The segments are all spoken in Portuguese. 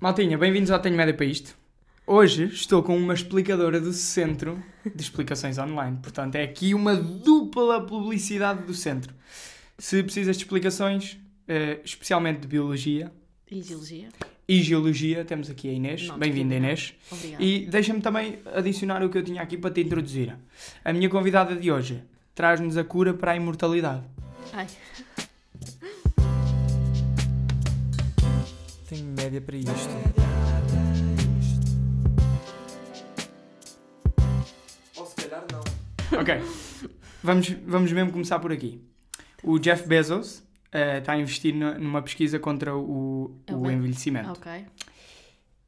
Maltinha, bem-vindos ao Tenho Média para isto. Hoje estou com uma explicadora do Centro de Explicações Online. Portanto, é aqui uma dupla publicidade do Centro. Se precisas de explicações, eh, especialmente de Biologia E geologia? e Geologia, temos aqui a Inês. Não, Bem-vinda, desculpa. Inês. Obrigada. E deixa-me também adicionar o que eu tinha aqui para te introduzir. A minha convidada de hoje traz-nos a cura para a imortalidade. Ai, Tenho média para isto. Ou se calhar não. Ok, vamos, vamos mesmo começar por aqui. O Jeff Bezos eh, está a investir numa pesquisa contra o, É o envelhecimento. ok.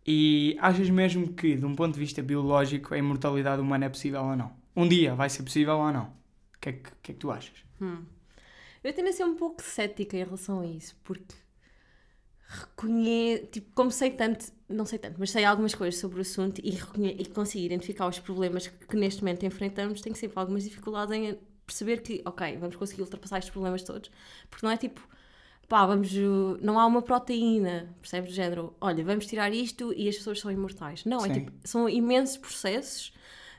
E achas mesmo que, de um ponto de vista biológico, a imortalidade humana é possível ou não? Um dia vai ser possível ou não? O que é que, que, é que tu achas? Hum. Eu tendo a ser um pouco cética em relação a isso, porque reconheço, tipo, como sei tanto, não sei tanto, mas sei algumas coisas sobre o assunto e, e consigo identificar os problemas que, que neste momento enfrentamos, tenho sempre algumas dificuldades em perceber que, ok, vamos conseguir ultrapassar estes problemas todos, porque não é tipo, pá, vamos, não há uma proteína, percebes, do género, olha, vamos tirar isto e as pessoas são imortais. Não, é Sim. tipo, são imensos processos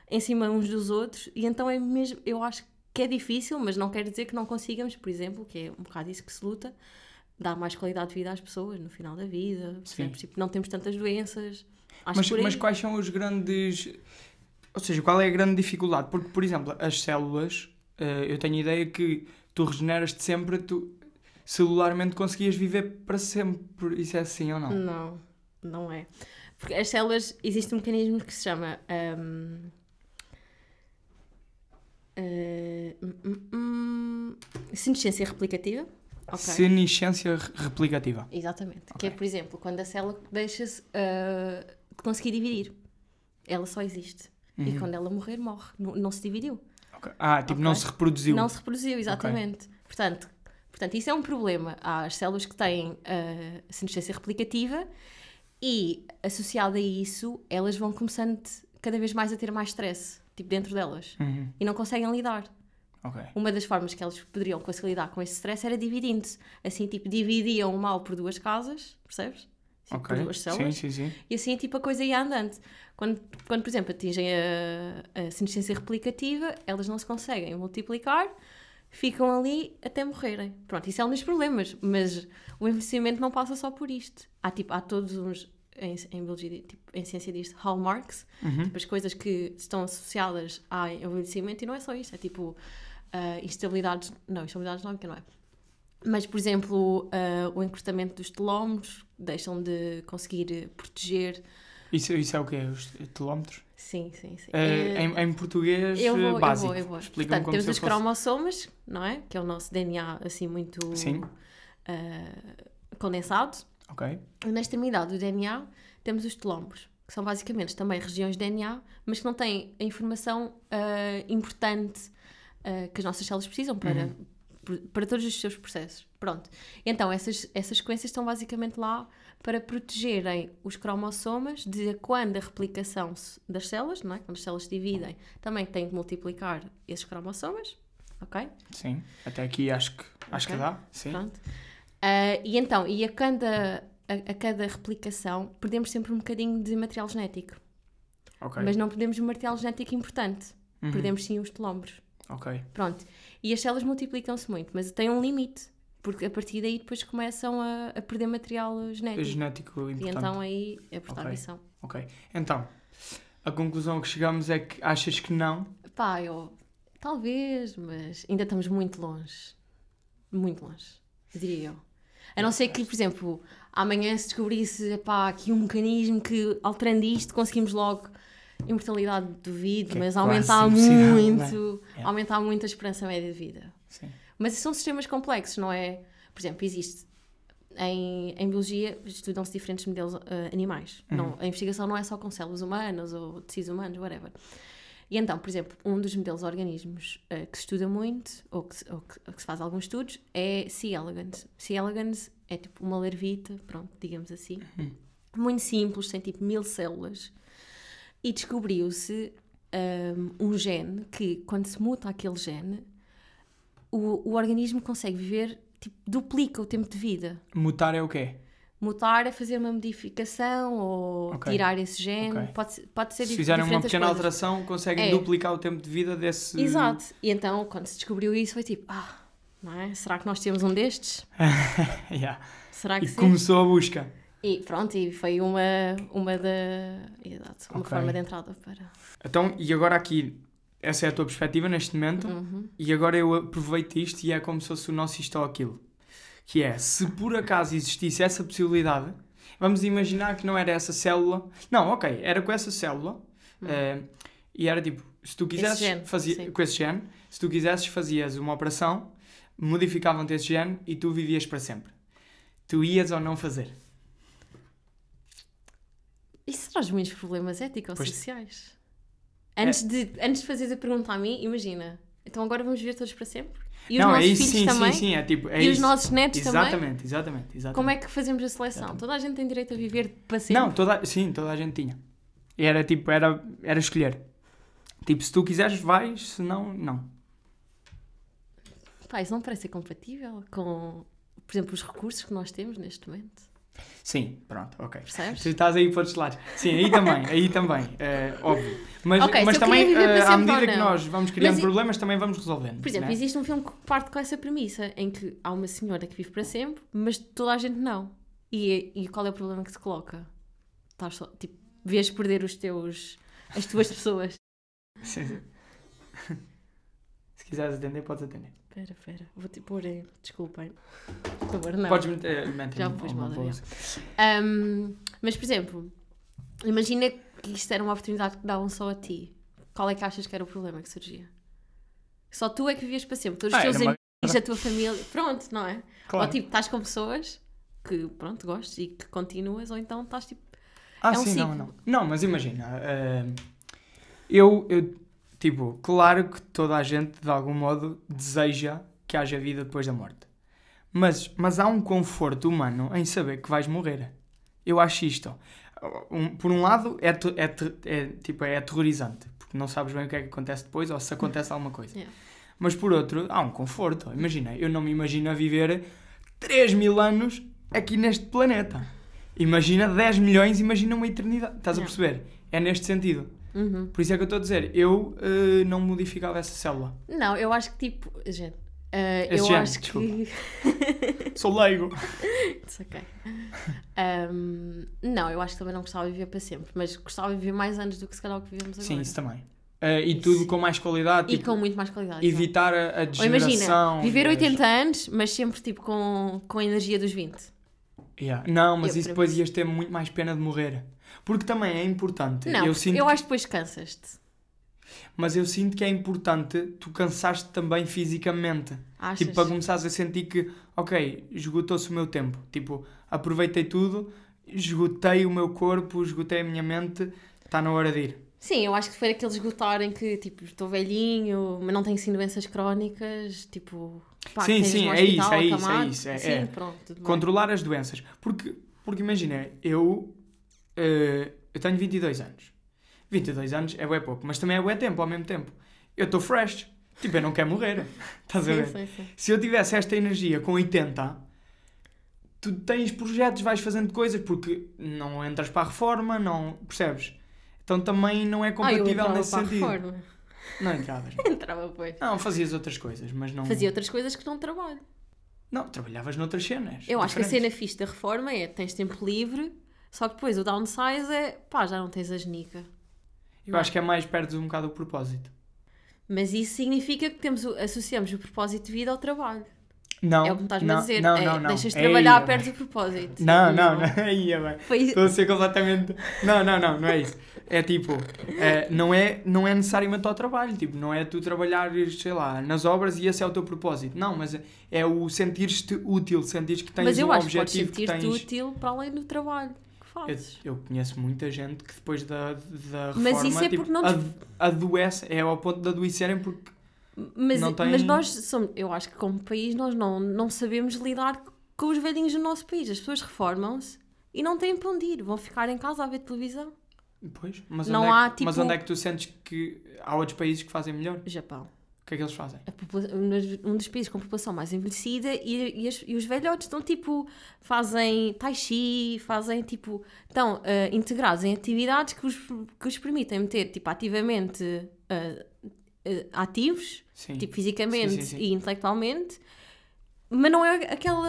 em cima uns dos outros e então é mesmo, eu acho que é difícil, mas não quer dizer que não consigamos, por exemplo, que é um bocado isso que se luta, dar mais qualidade de vida às pessoas no final da vida, percebes? Tipo, não temos tantas doenças. Mas, mas quais são os grandes. Ou seja, qual é a grande dificuldade? Porque, por exemplo, as células, eh, eu tenho a ideia que tu regeneras-te sempre, tu celularmente conseguias viver para sempre. Isso é assim ou não? Não, não é. Porque as células, existe um mecanismo que se chama. hum, eh, hum, hum, hum, senescência replicativa. Ok. Senescência re- replicativa. Exatamente. Que Ok. é, por exemplo, quando a célula deixa-se de conseguir dividir. Ela só existe. E Uhum. quando ela morrer, morre. Não, não se dividiu. Ok. Ah, tipo, não se reproduziu. Não se reproduziu, exatamente. Portanto, portanto, isso é um problema. Há as células que têm a senescência replicativa e, associada a isso, elas vão começando cada vez mais a ter mais stress, tipo, dentro delas. Uhum. E não conseguem lidar. Ok. Uma das formas que elas poderiam conseguir lidar com esse stress era dividindo-se. Assim, tipo, dividiam o mal por duas casas, percebes? Tipo, Ok. Por duas Sim, células. sim, sim. E assim, tipo, a coisa ia andando. Quando, quando por exemplo, atingem a, a senescência replicativa, elas não se conseguem multiplicar, ficam ali até morrerem. Pronto, isso é um dos problemas, mas o envelhecimento não passa só por isto. Há, tipo, há todos uns, em, em biologia, tipo, em ciência diz hallmarks, Uhum. tipo, as coisas que estão associadas ao envelhecimento, e não é só isto, é tipo ah, instabilidades, não, instabilidades não, porque não é. Mas, por exemplo, ah, o encurtamento dos telómeros, deixam de conseguir proteger Isso, isso é o quê? Os telómetros? Sim, sim, sim. Eh, em, em português eu vou, básico. eu vou, eu vou. Portanto, temos os fosse- cromossomas, não é? Que é o nosso DNA, assim, muito eh, condensado. Ok. E na extremidade do DNA temos os telómeros, que são basicamente também regiões de DNA, mas que não têm a informação eh, importante eh, que as nossas células precisam para, por- para todos os seus processos. Pronto. Então, essas, essas sequências estão basicamente lá para protegerem os cromossomas de quando a replicação das células, não é? quando as células se dividem, também têm que multiplicar esses cromossomas. Ok? Sim. Até aqui acho que, acho Ok. que dá. Sim. Pronto. Ah, e então, e a cada, a, a cada replicação, perdemos sempre um bocadinho de material genético. Ok. Mas não perdemos o material genético importante. Uhum. Perdemos sim os telómeros. Ok. Pronto. E as células multiplicam-se muito, mas tem um limite. Porque a partir daí depois começam a, a perder material É genético. genético E importante. então aí é por Ok. missão. Ok. Então, a conclusão que chegamos é que achas que não. Pá, eu. Talvez, mas ainda estamos muito longe. Muito longe, diria eu. A não ser que, por exemplo, amanhã se descobrisse pá, aqui um mecanismo que, alterando isto, conseguimos logo imortalidade do vidro, Que é mas quase aumentar muito, é? Yeah. aumentar muito a esperança média de vida. Sim. Mas são sistemas complexos, não é? Por exemplo, existe em, em biologia estudam-se diferentes modelos eh, animais. Uhum. Não, a investigação não é só com células humanas ou tecidos humanos, whatever. E então, por exemplo, um dos modelos de organismos eh, que se estuda muito, ou que, ou que- ou que se faz alguns estudos, é C. elegans. C. elegans é tipo uma larvita, pronto, digamos assim, muito simples, tem tipo mil células. E descobriu-se um, um gene que, quando se muta aquele gene, o, o organismo consegue viver, tipo, duplica o tempo de vida. Mutar é o quê? mutar é fazer uma modificação ou Ok. tirar esse gene. Ok. Pode, pode ser Se fizerem uma pequena coisas. alteração, conseguem É. duplicar o tempo de vida desse. Exato. E então, quando se descobriu isso, foi tipo, ah, não é? Será que nós temos um destes? Yeah. Será que E sim? começou a busca. E pronto, e foi uma, uma da. Exato, uma Ok. forma de entrada para. Então, e agora aqui, essa é a tua perspectiva neste momento, Uhum. e agora eu aproveito isto e é como se fosse o nosso isto ou aquilo. Que é, se por acaso existisse essa possibilidade, vamos imaginar que não era essa célula. Não, ok, era com essa célula, eh, e era tipo, se tu quisesses gene, fazia, sim. com esse gene, se tu quisesses fazias uma operação, modificavam-te esse gene e tu vivias para sempre. Tu ias ou não fazer? Isso traz muitos problemas éticos Pois. sociais. Antes, de, antes de fazeres a pergunta a mim, imagina. Então agora vamos viver todos para sempre? E os não, nossos é isso, filhos sim, também? sim, sim, é tipo, é e os isso. nossos netos também? Exatamente, exatamente, exatamente. Como é que fazemos a seleção? Toda a gente tem direito a viver para sempre? Não, toda, sim, toda a gente tinha. Era tipo, era, era escolher. Tipo, se tu quiseres, vais, se não, não. Pá, isso não parece ser compatível com, por exemplo, os recursos que nós temos neste momento. Sim, pronto, ok. Percebes? Tu estás aí para outros lados. Sim, aí também, aí também, é, óbvio. Mas, Ok, se mas também, eh, para à medida que nós vamos criando Mas problemas, também vamos resolvendo. Por exemplo, né? existe um filme que parte com essa premissa, em que há uma senhora que vive para sempre, mas toda a gente não. E, e qual é o problema que se coloca? Estás só, tipo, vês perder os teus, as tuas pessoas. Sim, sim. Se quiseres atender, podes atender. Espera, espera, vou-te pôr em... Desculpem. Por favor, não. Podes meter, meter Já me pus mal, boa- Ahm, mas, por exemplo, imagina que isto era uma oportunidade que davam só a ti. Qual é que achas que era o problema que surgia? Só tu é que vivias para sempre. Todos os Ah, teus era uma amigos, a tua família. Pronto, não é? Claro. Ou tipo, estás com pessoas que, pronto, gostes e que continuas, ou então estás tipo. Ah, É um sim, não, ciclo. não. Não, mas imagina, eh, eu, eu, tipo, claro que toda a gente, de algum modo, deseja que haja vida depois da morte. Mas, mas há um conforto humano em saber que vais morrer. Eu acho isto. Um- por um lado, é, é, é, tipo, é aterrorizante, porque não sabes bem o que é que acontece depois ou se acontece alguma coisa. Yeah. Mas por outro, há um conforto. Imagina, eu não me imagino a viver 3 mil anos aqui neste planeta. Imagina 10 milhões, imagina uma eternidade. Estás a Yeah. perceber? É neste sentido. Uhum. Por isso é que eu estou a dizer, eu eh, não modificava essa célula. Não, eu acho que tipo. Gente, Esse eu género, acho que. Sou leigo. Okay. Ahm, não, eu acho que também não gostava de viver para sempre, mas gostava de viver mais anos do que se calhar o que vivemos agora. Sim, isso também. Eh, e tudo Sim. com mais qualidade. E tipo, com muito mais qualidade. evitar a, a Ou imagina, viver e as- 80 anos, mas sempre tipo com, com a energia dos 20. Yeah. Não, mas Eu, isso depois mim- ias ter muito mais pena de morrer. Porque também é importante. Não, eu sinto eu acho que depois cansas-te. Mas eu sinto que é importante tu cansaste também fisicamente. Achas? Tipo, para começares a sentir que, ok, esgotou-se o meu tempo. Tipo, aproveitei tudo, esgotei o meu corpo, esgotei a minha mente, está na hora de ir. Sim, eu acho que foi aquele esgotar em que tipo, estou velhinho, mas não tenho sim doenças crónicas, tipo, pá, Sim, sim, é isso, é isso, é isso, é- sim, é. pronto, tudo bem. Controlar as doenças. Porque, porque imagina, eu, eh, eu tenho 22 anos. 22 anos é bué pouco, mas também é bué tempo ao mesmo tempo. Eu estou fresh. Tipo, eu não quero morrer. Estás a Sim, ver? sim, sim. Se eu tivesse esta energia com 80, tu tens projetos, vais fazendo coisas, porque não entras para a reforma, não. Percebes? Então também não é Ah, compatível nesse para a sentido. reforma. Não entravas. Entrava, pois. Não, fazias outras coisas, mas não. Fazia outras coisas que não trabalho. Não, trabalhavas noutras cenas. Eu acho que a cena diferentes. fixe da reforma é tens tempo livre, só que depois o downsize é pá, já não tens a genica. Eu acho que é mais perto um bocado o propósito. Mas isso significa que temos o- associamos o propósito de vida ao trabalho. Não. é o que me estás-me não, a dizer. Não, é, não, não. Deixas de Ei, trabalhar é perto bem. do propósito. Não, não, não. Aí é bem. Foi Estou a ser completamente. Não, não, não, não é isso. É tipo, é, não, é, não é necessariamente ao trabalho. Tipo, não é tu trabalhares, sei lá, nas obras e esse é o teu propósito. Não, mas é, é o sentir-te útil, sentir que tens Mas eu um acho que podes objetivo que sentir-te tens. útil para além do trabalho que Eu, eu conheço muita gente que depois da, da reforma Mas isso é tipo, porque não ado- adoece, é ao ponto de adoecerem porque Mas, não tem- mas nós somos, eu acho que como país nós não, não sabemos lidar com os velhinhos do nosso país. As pessoas reformam-se e não têm para onde ir, vão ficar em casa a ver televisão. Pois, mas, Não onde, é há, que, mas tipo- onde é que tu sentes que há outros países que fazem melhor? Japão. O que é que eles fazem? um dos países com população mais envelhecida e, e, as- e os velhotes estão tipo, fazem tai chi, fazem tipo, estão ah, integrados em atividades que os, que os permitem meter tipo, ativamente ah, ah, ativos, Sim. tipo fisicamente sim, sim. e intelectualmente, mas não é aquela,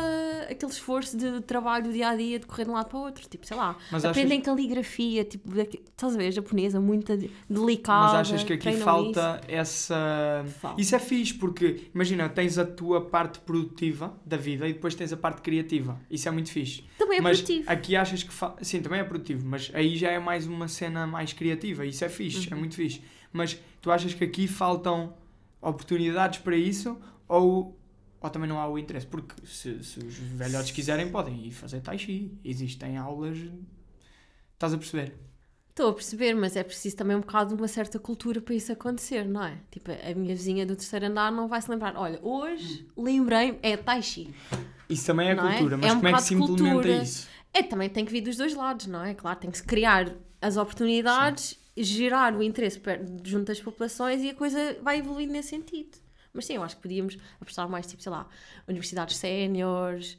aquele esforço de trabalho do dia a dia de correr de um lado para o outro, tipo, sei lá, Mas achas- aprendem caligrafia, tipo, estás a ver, japonesa, muito de- delicada. Mas achas que aqui falta essa. isso. Falta. Isso é fixe, porque imagina, tens a tua parte produtiva da vida e depois tens a parte criativa. Isso é muito fixe. Também é mas produtivo. aqui achas que. Fa... Sim, também é produtivo, mas aí já é mais uma cena mais criativa. Isso é fixe, Uhum. é muito fixe. Mas tu achas que aqui faltam oportunidades para isso ou, ou também não há o interesse? Porque se, se os velhotes quiserem, podem ir fazer tai chi. Existem aulas. Estás a perceber? Estou a perceber, mas é preciso também um bocado de uma certa cultura para isso acontecer, não é? Tipo, a minha vizinha do terceiro andar não vai se lembrar. Olha, hoje lembrei-me, é Tai Chi. Isso também é Não é? cultura, mas É um como é que se implementa cultura. isso? É, também tem que vir dos dois lados, não é? Claro, tem que se criar as oportunidades, gerar o interesse junto das populações e a coisa vai evoluindo nesse sentido. Mas sim, eu acho que podíamos apostar mais, tipo, sei lá, universidades séniores,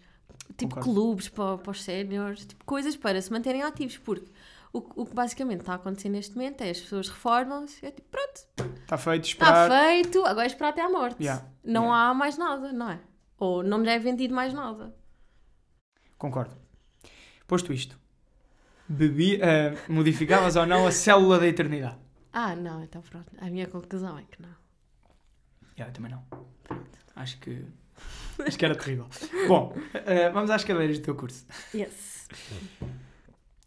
tipo Concordo. clubes para, para os séniores, tipo, coisas para se manterem ativos, porque o, o que basicamente está a acontecer neste momento é as pessoas reformam-se, é tipo, pronto, Está feito, Está esperar. feito, agora é esperar até à morte. Yeah, Não yeah. há mais nada, não é? Ou não lhe é vendido mais nada. Concordo. Posto isto, bebi, eh, modificavas ou não a célula da eternidade? Ah, não, então pronto. A minha conclusão é que não. Yeah, eu também não. Acho que. Acho que era terrível. Bom, eh, vamos às cadeiras do teu curso. Yes.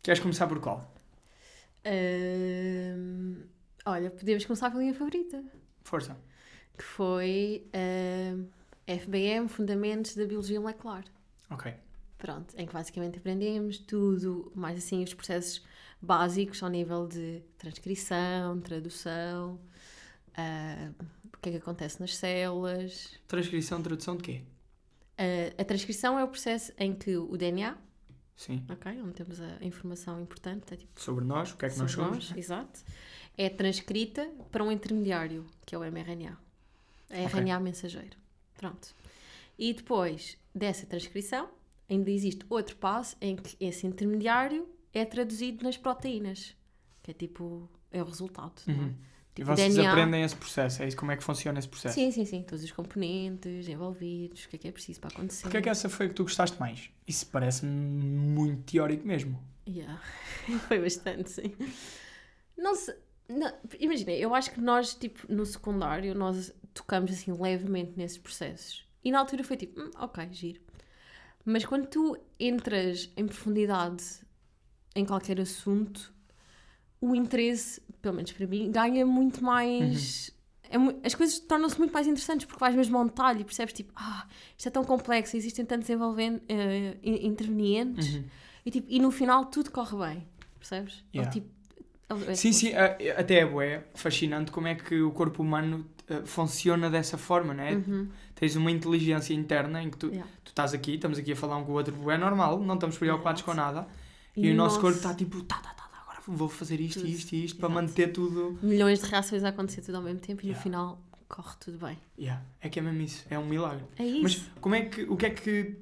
Queres começar por qual? Ahm, olha, podemos começar pela minha favorita, Força. que foi ahm, FBM, Fundamentos da Biologia Molecular. Ok. Pronto, em que basicamente aprendemos tudo, mais assim, os processos básicos ao nível de transcrição, tradução, ah, o que é que acontece nas células. Transcrição, tradução de quê? Ah, a transcrição é o processo em que o DNA, Sim. ok, onde temos a informação importante, é tipo Sobre nós, o que é que nós sobre somos? nós, exato, é transcrita para um intermediário, que é o mRNA. É Ok. RNA mensageiro. Pronto. E depois dessa transcrição, ainda existe outro passo em que esse intermediário é traduzido nas proteínas, que é tipo, é o resultado. não é? Uhum. E vocês DNA. aprendem esse processo, é isso? Como é que funciona esse processo? Sim, sim, sim. Todos os componentes envolvidos, o que é que é preciso para acontecer. Porquê é que essa foi que tu gostaste mais? Isso parece-me muito teórico mesmo. Yeah. Foi bastante, sim. Não sei. Imagina, eu acho que nós, tipo, no secundário, nós tocamos assim levemente nesses processos. E na altura foi tipo, "Hum, ok, giro. Mas quando tu entras em profundidade em qualquer assunto, o interesse, pelo menos para mim, ganha muito mais. é mu- as coisas tornam-se muito mais interessantes porque vais mesmo ao detalhe e percebes tipo, ah, isto é tão complexo, existem tantos envolvendo, eh, in- intervenientes. Uhum. E, tipo, e no final tudo corre bem, percebes? Ou, Yeah. tipo, é- é- Sim, sim, até é bué, fascinante como é que o corpo humano eh, funciona dessa forma, não é? Uhum. Tens uma inteligência interna em que tu, Yeah. tu estás aqui, estamos aqui a falar um com o outro, é normal, não estamos preocupados com nada. E, E o nosso nosso- corpo está tipo, tá, tá, tá, vou fazer isto, Tudo. isto e isto para manter tudo. Milhões de reações a acontecer tudo ao mesmo tempo e Yeah. no final corre tudo bem. Yeah, é que é mesmo isso, é um milagre. É isso. Mas como é que, o que é que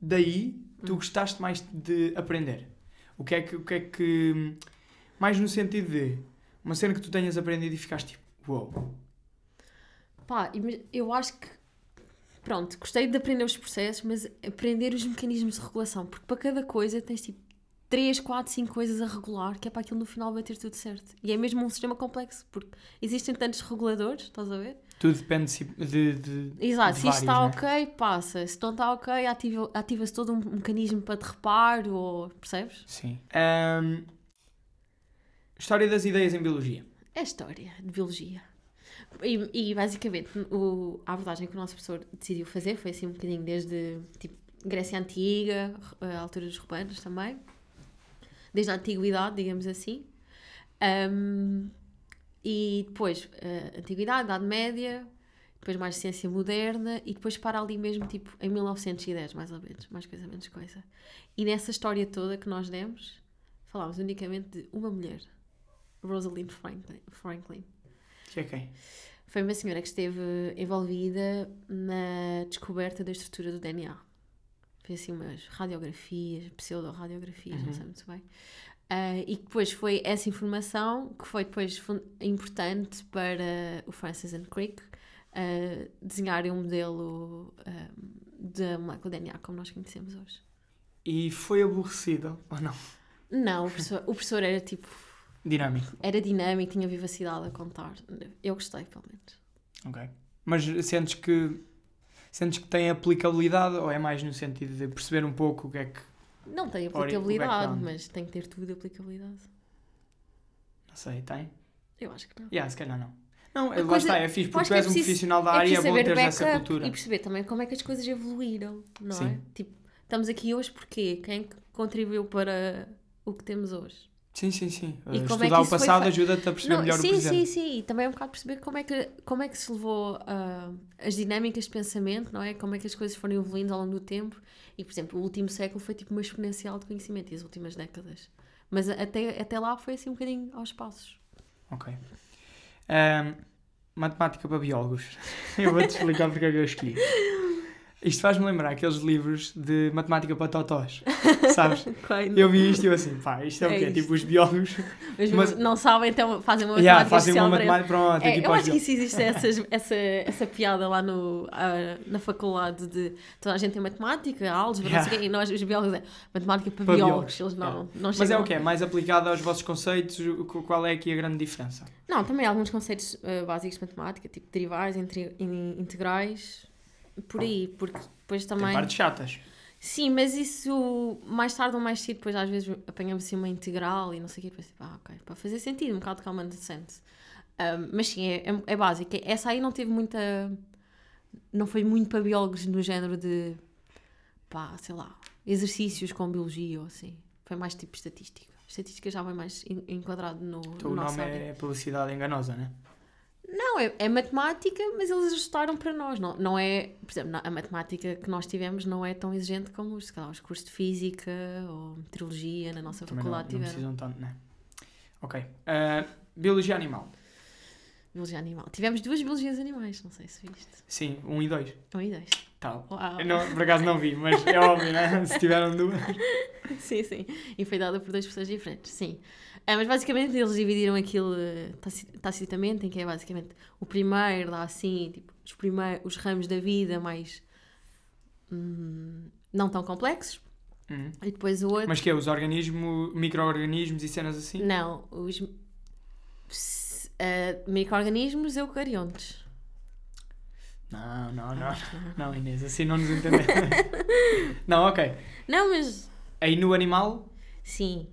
daí tu Hum. gostaste mais de aprender? O que é que, o que é que, mais no sentido de uma cena que tu tenhas aprendido e ficaste tipo, uou, Pá, ima- eu acho que. Pronto, gostei de aprender os processos, mas aprender os mecanismos de regulação, porque para cada coisa tens tipo 3, 4, 5 coisas a regular, que é para aquilo no final bater tudo certo. E é mesmo um sistema complexo, porque existem tantos reguladores, estás a ver? tudo depende de, de, Exato, de se isto está vários, ok, passa. Se não está ok, ativa- ativa-se todo um mecanismo para de reparo, ou, percebes? Sim. Ahm, história das ideias em biologia. É história de biologia. E, e, basicamente o, a abordagem que o nosso professor decidiu fazer foi assim um bocadinho desde tipo, Grécia Antiga, a altura dos romanos também, desde a antiguidade, digamos assim. Ahm, e depois a Antiguidade, Idade Média, depois mais ciência moderna e depois para ali mesmo tipo em 1910, mais ou menos, mais coisa menos coisa. E nessa história toda que nós demos, falámos unicamente de uma mulher, Rosalind Franklin. Franklin. Que é quem? Foi uma senhora que esteve envolvida na descoberta da estrutura do DNA. Fez assim umas radiografias, pseudo-radiografias, não sei muito bem. Ah, e depois foi essa informação que foi depois importante para o Francis and Crick ah, desenharem um modelo ah, da molécula DNA como nós conhecemos hoje. E foi aborrecido, ou não? Não, o professor, o professor era tipo, Dinâmico. era dinâmico, tinha vivacidade a contar. Eu gostei, pelo menos. Ok. Mas sentes que sentes que tem aplicabilidade ou é mais no sentido de perceber um pouco o que é que. Não tem aplicabilidade, mas tem que ter tudo de aplicabilidade. Não sei, tem? Eu acho que não. Yeah, se calhar não. Não, A lá coisa- está, é fixe, porque tu que é és um profissional da É área e é preciso bom teres essa cultura. e perceber também como é que as coisas evoluíram, não é? Sim. Tipo, estamos aqui hoje porque quem é que contribuiu para o que temos hoje? Sim, sim, sim. E Uh, como é Estudar que o foi passado fe- ajuda-te a perceber Não, melhor o sim, presente. sim, sim. E também é um bocado perceber como é que, como é que se levou ah, as dinâmicas de pensamento, não é? Como é que as coisas foram evoluindo ao longo do tempo. E, por exemplo, o último século foi tipo uma exponencial de conhecimento e as últimas décadas. Mas até, até lá foi assim um bocadinho aos passos. Ok. Ahm, matemática para biólogos. eu vou-te explicar porque é que eu escolhi. Isto faz-me lembrar aqueles livros de matemática para totós. Sabes? Eu vi isto e eu assim, pá, isto é, o É quê? isto. Tipo, os biólogos Mas, Mas- não sabem, então fazem uma yeah, matemática fazem uma matemática pronto, É, tipo eu acho que isso existe essa, essa, essa piada lá no, ah, na faculdade de toda a gente tem matemática, álgebra, o Yeah. e nós, os biólogos, é matemática para, Para biólogos. biólogos, Eles não, yeah. não Mas é o quê? Mais aplicado aos vossos conceitos? o- Qual é aqui a grande diferença? Não, também há alguns conceitos ah, básicos de matemática, tipo derivais, integrais, por aí, porque depois Tem também. partes chatas. Sim, mas isso mais tarde ou mais cedo, depois às vezes apanhamos assim uma integral e não sei o quê, depois tipo, ah, ok, para fazer sentido, um bocado de common sense. Um, mas sim, é, é, é básico. Essa aí não teve muita. Não foi muito para biólogos no género de. pá, sei lá, exercícios com biologia ou assim. Foi mais tipo estatística. Estatística já vai mais en- enquadrado no, Então, o nome área. é publicidade enganosa, né? Não, é, é matemática, mas eles ajustaram para nós. Não, não é, por exemplo, não- a matemática que nós tivemos não é tão exigente como os, calhar, os cursos de física ou meteorologia na nossa Também não, não faculdade tiveram. precisam tanto, né? Ok. Ah, biologia animal. Biologia animal. Tivemos duas biologias animais, não sei se viste. Sim, um e dois. Um e dois. Tal. Uau. Eu não, por acaso não vi, mas é óbvio, né? Se tiveram duas. Sim, sim. E foi dada por duas pessoas diferentes, sim. Ah, mas basicamente eles dividiram aquilo eh, taci- tacitamente, em que é basicamente o primeiro dá assim, tipo, os, primeiros, os ramos da vida mais hum, não tão complexos, Hum. e depois o outro. Mas que é? Os organismos, micro-organismos e cenas assim? Não, os eh, micro-organismos eucariontes. Não, não, não. Não, Inês, assim não nos entendemos. não, ok. Não, mas Aí no animal, sim.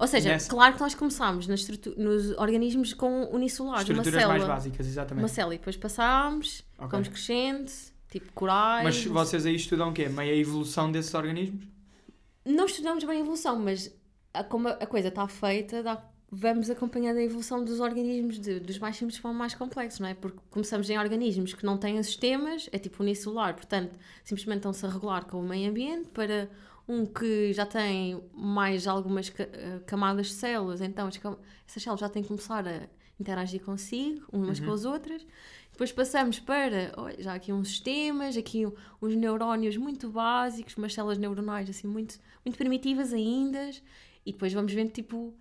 Ou seja, Nessa- claro que nós começámos nas nos organismos com uniculares, uma estruturas célula. mais básicas, Uma exatamente. célula e depois passámos, Ok. fomos crescendo, tipo corais. Mas vocês aí estudam o quê? Meio a evolução desses organismos? Não estudamos bem a evolução, mas a- como a coisa está feita, dá- vamos acompanhando a evolução dos organismos, de- dos mais simples para os mais complexos, não é? Porque começamos em organismos que não têm sistemas, é tipo unicelular, portanto, simplesmente estão-se a regular com o meio ambiente, para um que já tem mais algumas eh, camadas de células, então essas células já têm que começar a interagir consigo, umas Uhum. com as outras. Depois passamos para, olha, já aqui uns sistemas, aqui uns neurónios muito básicos, umas células neuronais assim muito, muito primitivas ainda, e depois vamos vendo tipo,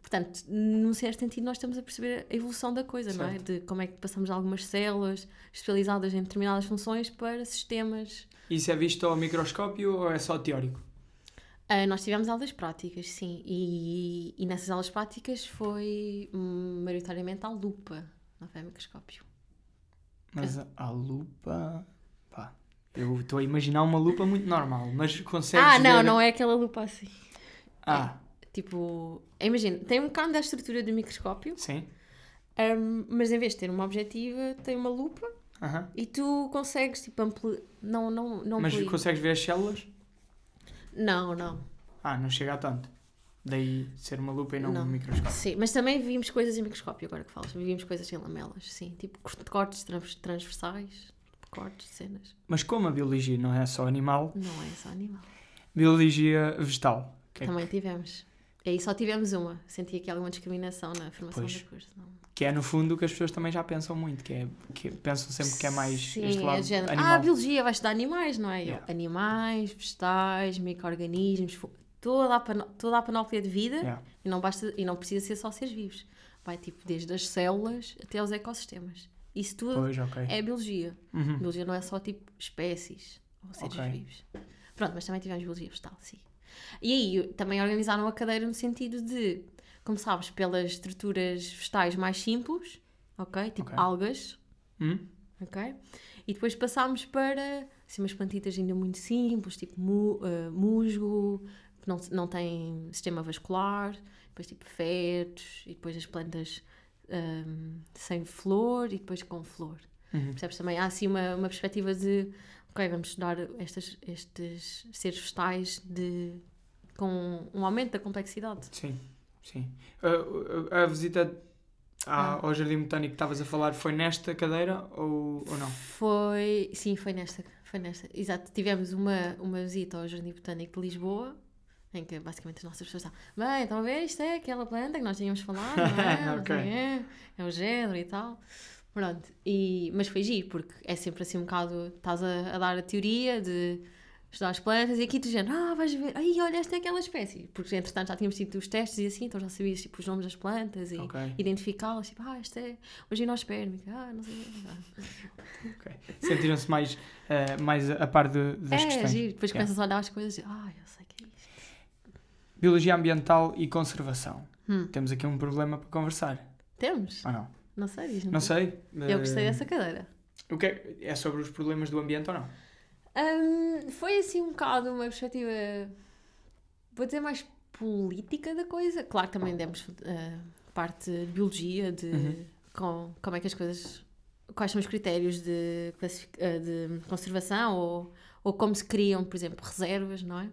portanto, num certo sentido nós estamos a perceber a evolução da coisa, não é? Certo. De como é que passamos de algumas células especializadas em determinadas funções para sistemas. Isso é visto ao microscópio ou é só teórico? Ah, nós tivemos aulas práticas, sim, e, e nessas aulas práticas foi maioritariamente à lupa, não foi a microscópio. Mas a lupa. Pá. Eu estou a imaginar uma lupa muito normal, mas consegues. ah, não, ver- não é aquela lupa assim. Ah, Tipo, imagina, tem um bocado da estrutura do microscópio, sim. hum, mas em vez de ter uma objetiva, tem uma lupa Aham. e tu consegues, tipo, ampli... não, não, não Mas consegues ver as células? Não, não. Ah, não chega a tanto. Daí ser uma lupa e não, Não. um microscópio. Sim, mas também vimos coisas em microscópio, agora que falas. Vimos coisas em lamelas, sim. Tipo, cort- cortes trans- transversais, cortes cenas. Mas como a biologia não é só animal, Não é só animal. biologia vegetal. que é que- Também tivemos. Aí só tivemos uma. Senti aqui alguma discriminação na formação Pois. do curso. Não. Que é no fundo o que as pessoas também já pensam muito, que é que pensam sempre que é mais Sim, este é lado género, animal. Ah, biologia, vais estudar animais, não é? Yeah. Animais, vegetais, micro-organismos, toda a, toda a panóplia de vida Yeah. e, não basta, e não precisa ser só seres vivos. Vai tipo desde as células até aos ecossistemas. Isso tudo Pois, ok. é biologia. Uhum. Biologia não é só tipo espécies ou seres Ok. vivos. Pronto, mas também tivemos biologia vegetal, sim. E aí também organizaram uma cadeira no sentido de, como sabes, pelas estruturas vegetais mais simples, ok? Tipo Ok. algas, Hum? ok? E depois passámos para assim, umas plantitas ainda muito simples, tipo mu- eh, musgo, que não, não tem sistema vascular, depois tipo fetos, e depois as plantas ahm, sem flor e depois com flor. Uhum. Percebes também? Há assim uma, uma perspectiva de, ok, vamos estudar estas, estes seres vegetais de, com um aumento da complexidade. Sim, sim. A, a- a visita à- Ah. ao Jardim Botânico que estavas a falar foi nesta cadeira ou, ou não? Foi, sim, foi nesta, foi nesta. Exato, tivemos uma, uma visita ao Jardim Botânico de Lisboa, em que basicamente as nossas pessoas estavam, bem, estão a ver, isto é aquela planta que nós tínhamos falado, não é? Não Ok. sei o quê, é o género e tal. Pronto, e, mas foi giro, porque é sempre assim um bocado, estás a, a dar a teoria de estudar as plantas e aqui tu dizendo, ah, vais ver, aí olha, esta é aquela espécie. Porque entretanto já tínhamos tido os testes e assim, então já sabias tipo, os nomes das plantas e Ok. identificá-las, tipo, ah, esta é uma ginospérmica, ah, não sei ok. Sentiram-se mais, eh, mais a par de- das é, questões. giro. Depois Yeah. começas a olhar as coisas e ah, eu sei que é isto. Biologia ambiental e conservação. Hum. Temos aqui um problema para conversar. Temos? Ou não? Não sei, diz-me. Não tu. sei. Eu gostei Eh, dessa cadeira. O que é, é sobre os problemas do ambiente ou não? Hum, foi assim um bocado uma perspectiva, vou dizer, mais política da coisa. Claro que também demos eh, parte de biologia, de Uhum. com, como é que as coisas. Quais são os critérios de, eh, de conservação ou, ou como se criam, por exemplo, reservas, não é?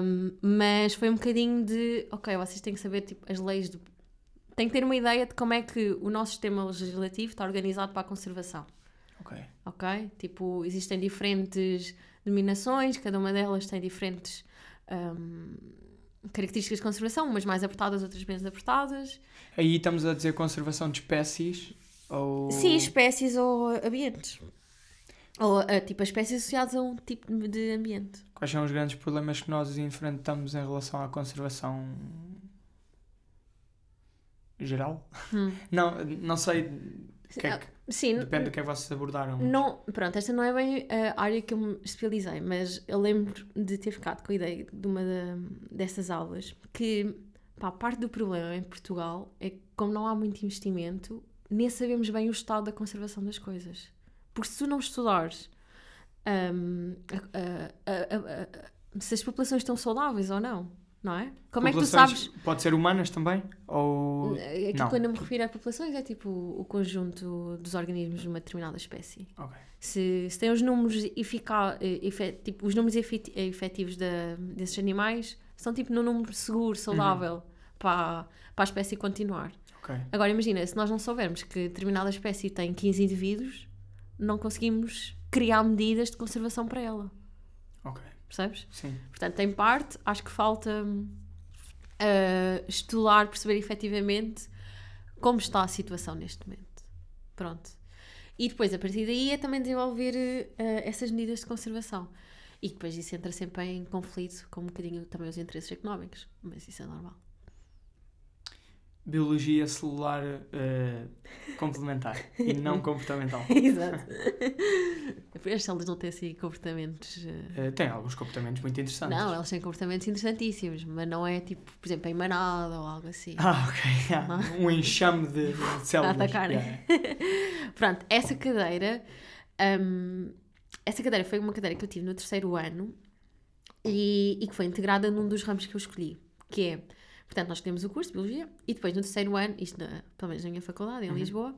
Hum, mas foi um bocadinho de, ok, vocês têm que saber tipo, as leis do. Têm que ter uma ideia de como é que o nosso sistema legislativo está organizado para a conservação Ok. ok? Tipo, existem diferentes denominações, cada uma delas tem diferentes hum, características de conservação, umas mais apertadas, outras menos apertadas. Aí estamos a dizer conservação de espécies ou... Sim, espécies ou ambientes. Ou, ah, tipo, as espécies associadas a um tipo de ambiente. Quais são os grandes problemas que nós enfrentamos em relação à conservação geral? Hum. Não, não sei. que é que- Sim, depende do que é que vocês abordaram. Não, pronto, esta não é bem a área que eu me especializei, mas eu lembro de ter ficado com a ideia de uma da- dessas aulas que pá, parte do problema em Portugal é que, como não há muito investimento, nem sabemos bem o estado da conservação das coisas. Porque se tu não estudares a- a- a- a- se as populações estão saudáveis ou não, não é? Como é que tu sabes? Pode ser humanas também? Ou. Aqui não. quando eu me refiro a populações é tipo o conjunto dos organismos de uma determinada espécie Ok. se, se tem os números efica- eh, efe- tipo, os números efet- efetivos da- desses animais são tipo no número seguro, saudável para, para a espécie continuar. Ok. Agora imagina, se nós não soubermos que determinada espécie tem 15 indivíduos, não conseguimos criar medidas de conservação para ela, Ok. Percebes? Sim. Portanto, em parte, acho que falta hum, eh, estudar, perceber efetivamente como está a situação neste momento. Pronto. E depois, a partir daí, é também desenvolver eh, essas medidas de conservação. E depois isso entra sempre em conflito com um bocadinho também os interesses económicos. Mas isso é normal. Biologia celular eh, complementar e não comportamental. Exato. As células não têm assim comportamentos. eh, Eh, tem alguns comportamentos muito interessantes. Não, elas têm comportamentos interessantíssimos, mas não é tipo, por exemplo, em manada ou algo assim. Ah, ok. yeah. Um enxame de, de células. atacarem. Yeah. Pronto, essa cadeira, hum, essa cadeira foi uma cadeira que eu tive no terceiro ano e, e que foi integrada num dos ramos que eu escolhi, que é, portanto, nós escolhemos o curso de Biologia e depois no terceiro ano, isto na, pelo menos na minha faculdade, em Uhum. Lisboa,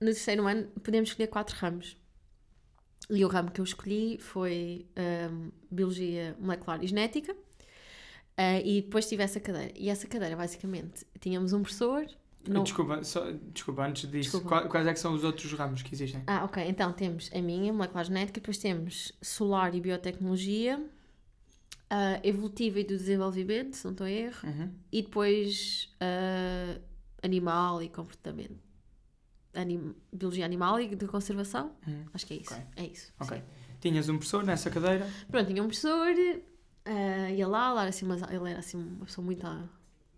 no terceiro ano podemos escolher quatro ramos. E o ramo que eu escolhi foi hum, Biologia Molecular e Genética. Ah, e depois tive essa cadeira. E essa cadeira, basicamente, tínhamos um professor. não- Desculpa, só, desculpa, antes disso, Desculpa. qua- quais é que são os outros ramos que existem? Ah, ok. Então temos a minha, molecular genética, depois temos solar e biotecnologia, ah, evolutiva e do desenvolvimento, se não estou a erro, Uhum. e depois ah, animal e comportamento. Anim- biologia animal e de conservação, Uhum. acho que é isso. Ok. É isso. Ok. sim. Tinhas um professor nessa cadeira. Pronto, tinha um professor, ah, ia lá, ele era assim, umas- ele era assim uma pessoa muito à,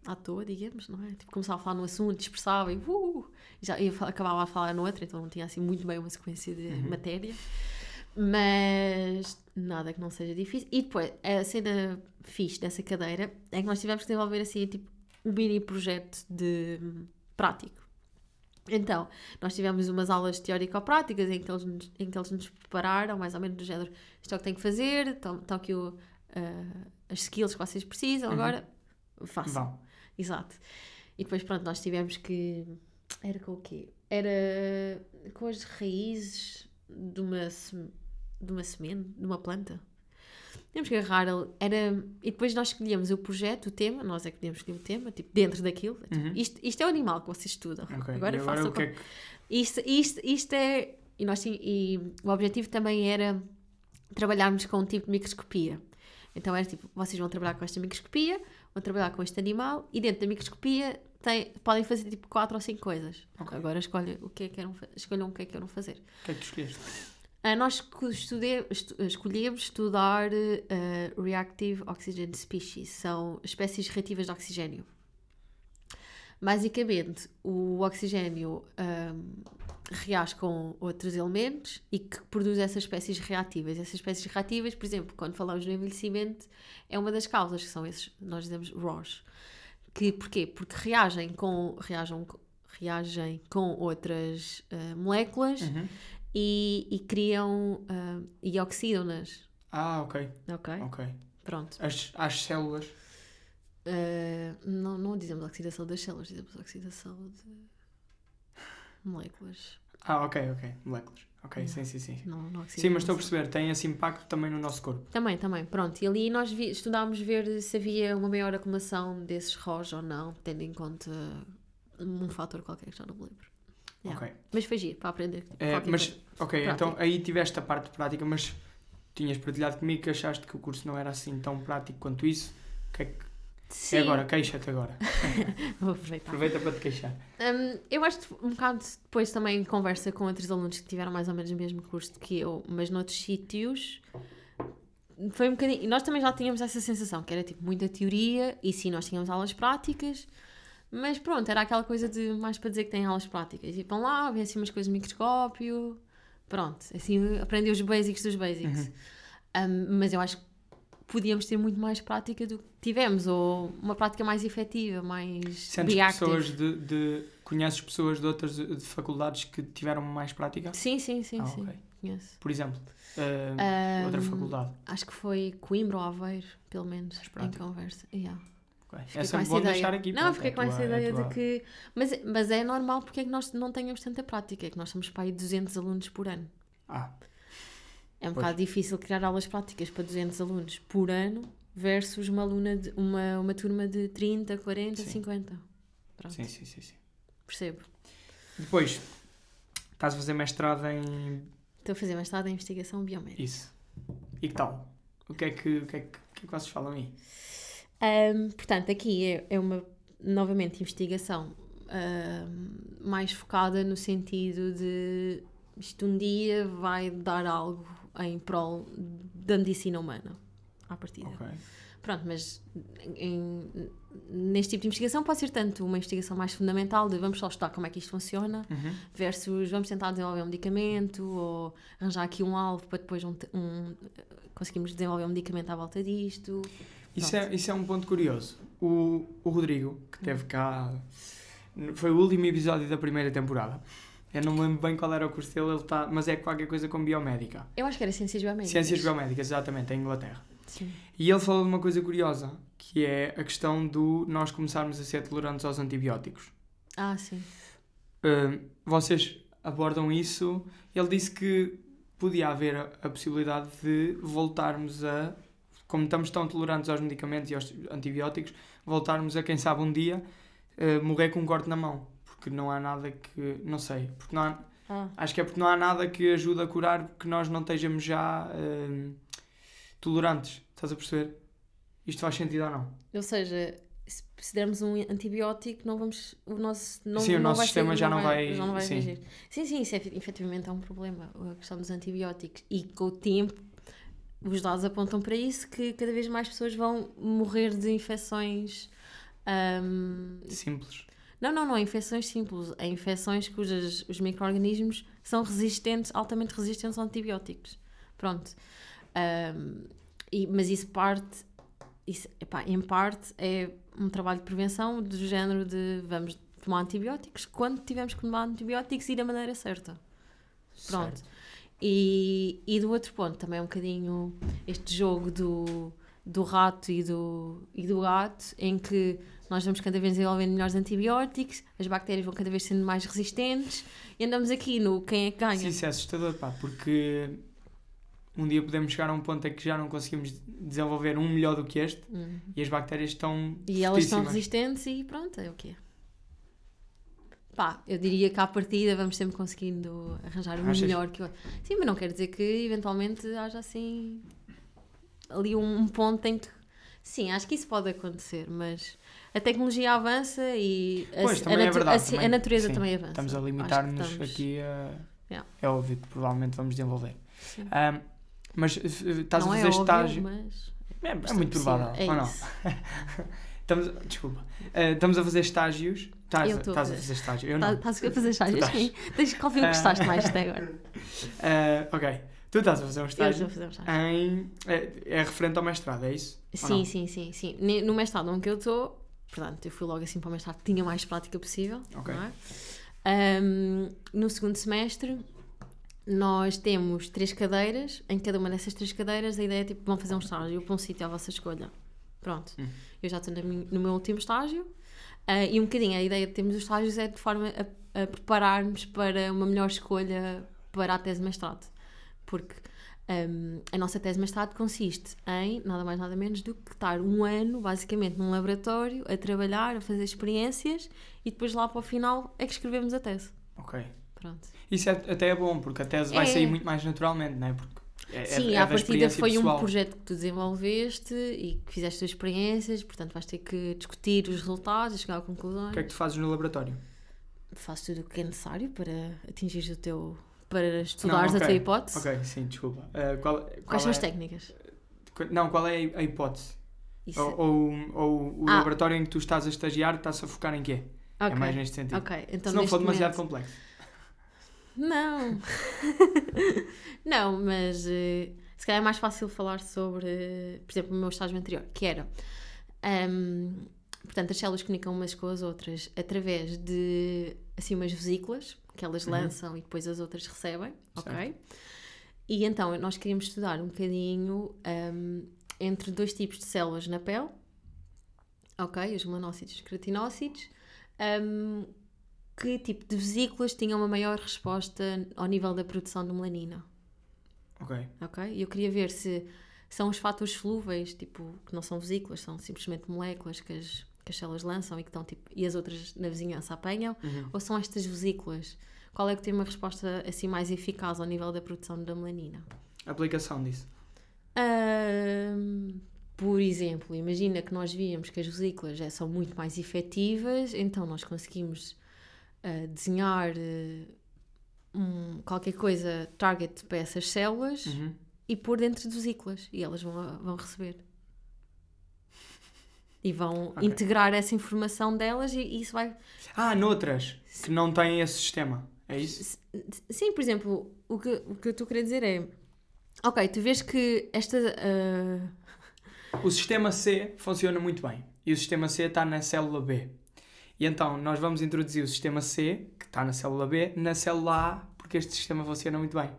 à toa, digamos, não é? Tipo, começava a falar num assunto, dispersava e, uh, já ia, acabava a falar no outro, então não tinha assim muito bem uma sequência de Uhum. matéria. Mas nada que não seja difícil. E depois, a cena fixe dessa cadeira é que nós tivemos que desenvolver assim, tipo, um mini projeto de hum, prático. Então, nós tivemos umas aulas teórico-práticas em, que eles nos- em que eles nos prepararam, mais ou menos do género, isto é o que tem que fazer, estão aqui o, ah, as skills que vocês precisam, Uhum. agora façam. Vão. Exato. E depois, pronto, nós tivemos que. Era com o quê? Era com as raízes de uma, de uma semente, de uma planta. Tínhamos que agarrar. ele- Era... E depois nós escolhíamos o projeto, o tema, nós é que podíamos escolher o tema, tipo, dentro daquilo. Tipo, Uhum. isto, isto é o animal que vocês estudam. Ok. Agora agora façam. que é que. Isto, isto, isto é. E, nós, e o objetivo também era trabalharmos com um tipo de microscopia. Então era tipo, vocês vão trabalhar com esta microscopia, vão trabalhar com este animal e dentro da microscopia tem, podem fazer tipo quatro ou cinco coisas. Ok. Agora escolhem o que é que querem, fa- escolham o que é que fazer. O que é que tu escolheste? Ah, nós estude- estu- escolhemos estudar ah, Reactive Oxygen Species, são espécies reativas de oxigênio. Basicamente, o oxigênio ahm, reage com outros elementos e que produz essas espécies reativas. Essas espécies reativas, por exemplo, quando falamos no envelhecimento, é uma das causas, que são esses, nós dizemos ROS. Que, porquê? Porque reagem com, reagem, reagem com outras ah, moléculas Uhum. E, e criam ah, e oxidam-nas. Ah, ok. Ok? Ok. Pronto. As, as células. Ah, não, não dizemos oxidação das células, dizemos oxidação de moléculas. Ah, ok, ok. Moléculas. Ok, Não. sim, sim, sim. Não, não Sim, mas estou a perceber, tem esse impacto também no nosso corpo. Também, também. Pronto. E ali nós vi- estudámos ver se havia uma maior acumulação desses ROS ou não, tendo em conta um fator qualquer que já não me lembro. Yeah. Ok. Mas foi giro para aprender. É, mas, coisa. ok, Prática. então aí tiveste a parte prática, mas tinhas partilhado comigo que achaste que o curso não era assim tão prático quanto isso. Que é que... Sim, É agora, queixa-te agora. vou aproveitar. Aproveita para te queixar. Hum, eu acho que um bocado depois também conversa com outros alunos que tiveram mais ou menos o mesmo curso que eu, mas noutros sítios, foi um bocadinho. e Nós também já tínhamos essa sensação, que era tipo muita teoria, e sim, nós tínhamos aulas práticas, mas pronto, era aquela coisa de mais para dizer que tem aulas práticas. E vão lá, vêem assim umas coisas de microscópio, pronto, assim, aprender os basics dos basics. Hum, mas eu acho que podíamos ter muito mais prática do que tivemos, ou uma prática mais efetiva, mais Sentes reactive. pessoas de, de. Conheces pessoas de outras de faculdades que tiveram mais prática? Sim, sim, sim, Ah, sim. ok. Conheço. Por exemplo, uh, outra Ahm, faculdade. Acho que foi Coimbra ou Aveiro, pelo menos, em conversa. Yeah. É sempre bom ideia. deixar aqui. Não, pronto, fiquei é com essa é ideia tua- de que. Mas, mas é normal porque é que nós não tenhamos tanta prática, é que nós somos para aí 200 alunos por ano. Ah, É um Pois. bocado difícil criar aulas práticas para 200 alunos por ano versus uma aluna de, uma, uma turma de 30, 40, Sim. 50. Pronto, sim, sim, sim, sim. percebo. Depois, estás a fazer mestrado em Estou a fazer mestrado em investigação biomédica. isso. E que tal? O que é que, o que, é que, o que, é que vocês falam aí? Ahm, portanto, aqui é, é uma, novamente, investigação ahm, mais focada no sentido de isto um dia vai dar algo em prol da medicina humana, à partida. Ok. Pronto, mas em- neste tipo de investigação pode ser tanto uma investigação mais fundamental de vamos só estudar como é que isto funciona, Uhum. versus vamos tentar desenvolver um medicamento ou arranjar aqui um alvo para depois um, um- conseguirmos desenvolver um medicamento à volta disto. Isso, é, isso é um ponto curioso. O, o Rodrigo, que teve cá, foi o último episódio da primeira temporada. Eu não me lembro bem qual era o curso dele, ele tá, mas é qualquer coisa com biomédica. Eu acho que era ciências biomédicas. Ciências biomédicas, exatamente, em Inglaterra. Sim. E ele falou de uma coisa curiosa, que é a questão do nós começarmos a ser tolerantes aos antibióticos. Ah, sim. Uh, vocês abordam isso. Ele disse que podia haver a, a possibilidade de voltarmos a, como estamos tão tolerantes aos medicamentos e aos antibióticos, voltarmos a, quem sabe, um dia uh, morrer com um corte na mão. Porque não há nada que. Não sei. Porque não há, Ah, acho que é porque não há nada que ajude a curar que nós não estejamos já uh, tolerantes. Estás a perceber? Isto faz sentido ou não? Ou seja, se, dermos um antibiótico, não vamos. O nosso, não, Sim, o não nosso vai sistema ser- já não vai- já não vai sim. reagir. Sim, sim, isso é, efetivamente é um problema. A questão dos antibióticos. E com o tempo, os dados apontam para isso, que cada vez mais pessoas vão morrer de infecções. ahm, Simples. não, não, não, infecções simples. É infecções cujas os micro-organismos são resistentes, altamente resistentes a antibióticos. Pronto. Ahm, e- mas isso parte, isso, epá, em parte, é um trabalho de prevenção do género de vamos tomar antibióticos quando tivermos que tomar antibióticos e da maneira certa. Pronto. Certo. E, e do outro ponto, também é um bocadinho este jogo do, do rato e do, e do gato, em que nós vamos cada vez desenvolvendo melhores antibióticos, as bactérias vão cada vez sendo mais resistentes e andamos aqui no quem é que ganha. Sim, isso é assustador, pá, porque um dia podemos chegar a um ponto em que já não conseguimos desenvolver um melhor do que este Hum. e as bactérias estão E elas estão fortíssimas. resistentes e pronto, é o que é. Pá, eu diria que à partida vamos sempre conseguindo arranjar um Achas? melhor que o outro. Sim, mas não quer dizer que eventualmente haja assim ali um, um ponto em que. Sim, acho que isso pode acontecer, mas a tecnologia avança e a, Pois, a também é natu- verdade, a ci- a, também. natureza Sim, também avança. Estamos a limitar-nos estamos- aqui a. Yeah. É óbvio que provavelmente vamos desenvolver. Ahm, mas eh, estás não a é fazer óbvio, estágio. mas É, é muito provável. É ou não? Estamos, desculpa. Eh, estamos a fazer estágios. Estás, Eu estás a fazer. estágio. Eu Tá- não. Estás a fazer estágios? Sim. Tens qual foi o que Ah. gostaste mais até agora? Eh, ok. Tu estás a fazer um Eu estou estágio a fazer um estágio. em. É, é referente ao mestrado, é isso? Sim, sim, sim, sim. No mestrado onde eu estou, portanto, eu fui logo assim para o mestrado, tinha mais prática possível. Ok. é? Ahm, no segundo semestre, nós temos três cadeiras. Em cada uma dessas três cadeiras, a ideia é tipo, vão fazer um estágio para um sítio à vossa escolha. Pronto. Hum. Eu já estou no meu último estágio. ah, e um bocadinho a ideia de termos os estágios é de forma a, a preparar-nos para uma melhor escolha para a tese de mestrado. Porque ahm, a nossa tese de mestrado consiste em nada mais nada menos do que estar um ano, basicamente, num laboratório, a trabalhar, a fazer experiências e depois lá para o final é que escrevemos a tese. Ok. Pronto. Isso é, até é bom, porque a tese vai É. sair muito mais naturalmente, não é? Porque é, Sim, é, é à da partida foi um pessoal. projeto que tu desenvolveste e que fizeste as tuas experiências, portanto vais ter que discutir os resultados e chegar a conclusões. O que é que tu fazes no laboratório? Faço tudo o que é necessário para atingir o teu. para estudares Não, a tua hipótese. Ok, sim, desculpa. Eh, qual, qual Quais são é, as técnicas? qu- Não, qual é a hipótese? Isso. Ou, ou, ou o Ah. laboratório em que tu estás a estagiar está-se a focar em quê? É Ok. mais neste sentido. Então Se não for demasiado momento- complexo. Não. não, mas eh, se calhar é mais fácil falar sobre, eh, por exemplo, o meu estágio anterior, que era. ahm, portanto, as células comunicam umas com as outras através de assim umas vesículas que elas Uhum. lançam e depois as outras recebem, ok? Certo. E então nós queríamos estudar um bocadinho ahm, entre dois tipos de células na pele, ok? Os melanócitos e os queratinócitos. ahm, que tipo de vesículas tinham uma maior resposta ao nível da produção de melanina, Ok. ok? Eu queria ver se são os fatores solúveis, tipo, que não são vesículas, são simplesmente moléculas que as, que as células lançam e que estão, tipo, e as outras na vizinhança apanham, Uhum. ou são estas vesículas? Qual é que tem uma resposta assim mais eficaz ao nível da produção da melanina? Aplicação disso. Ahm, por exemplo, imagina que nós víamos que as vesículas já são muito mais efetivas, então nós conseguimos desenhar ah, um- qualquer coisa target para essas células Uhum. e pôr dentro de vesículas e elas vão, vão receber. E vão Ok. integrar essa informação delas e, e isso vai. Ah, noutras que não têm esse sistema. É isso? Sim, por exemplo, o que, o que eu estou a querer dizer é. Ok, tu vês que esta. ah, O sistema C funciona muito bem. E o sistema C está na célula B. E então nós vamos introduzir o sistema C, que está na célula B, na célula A, porque este sistema funciona muito bem.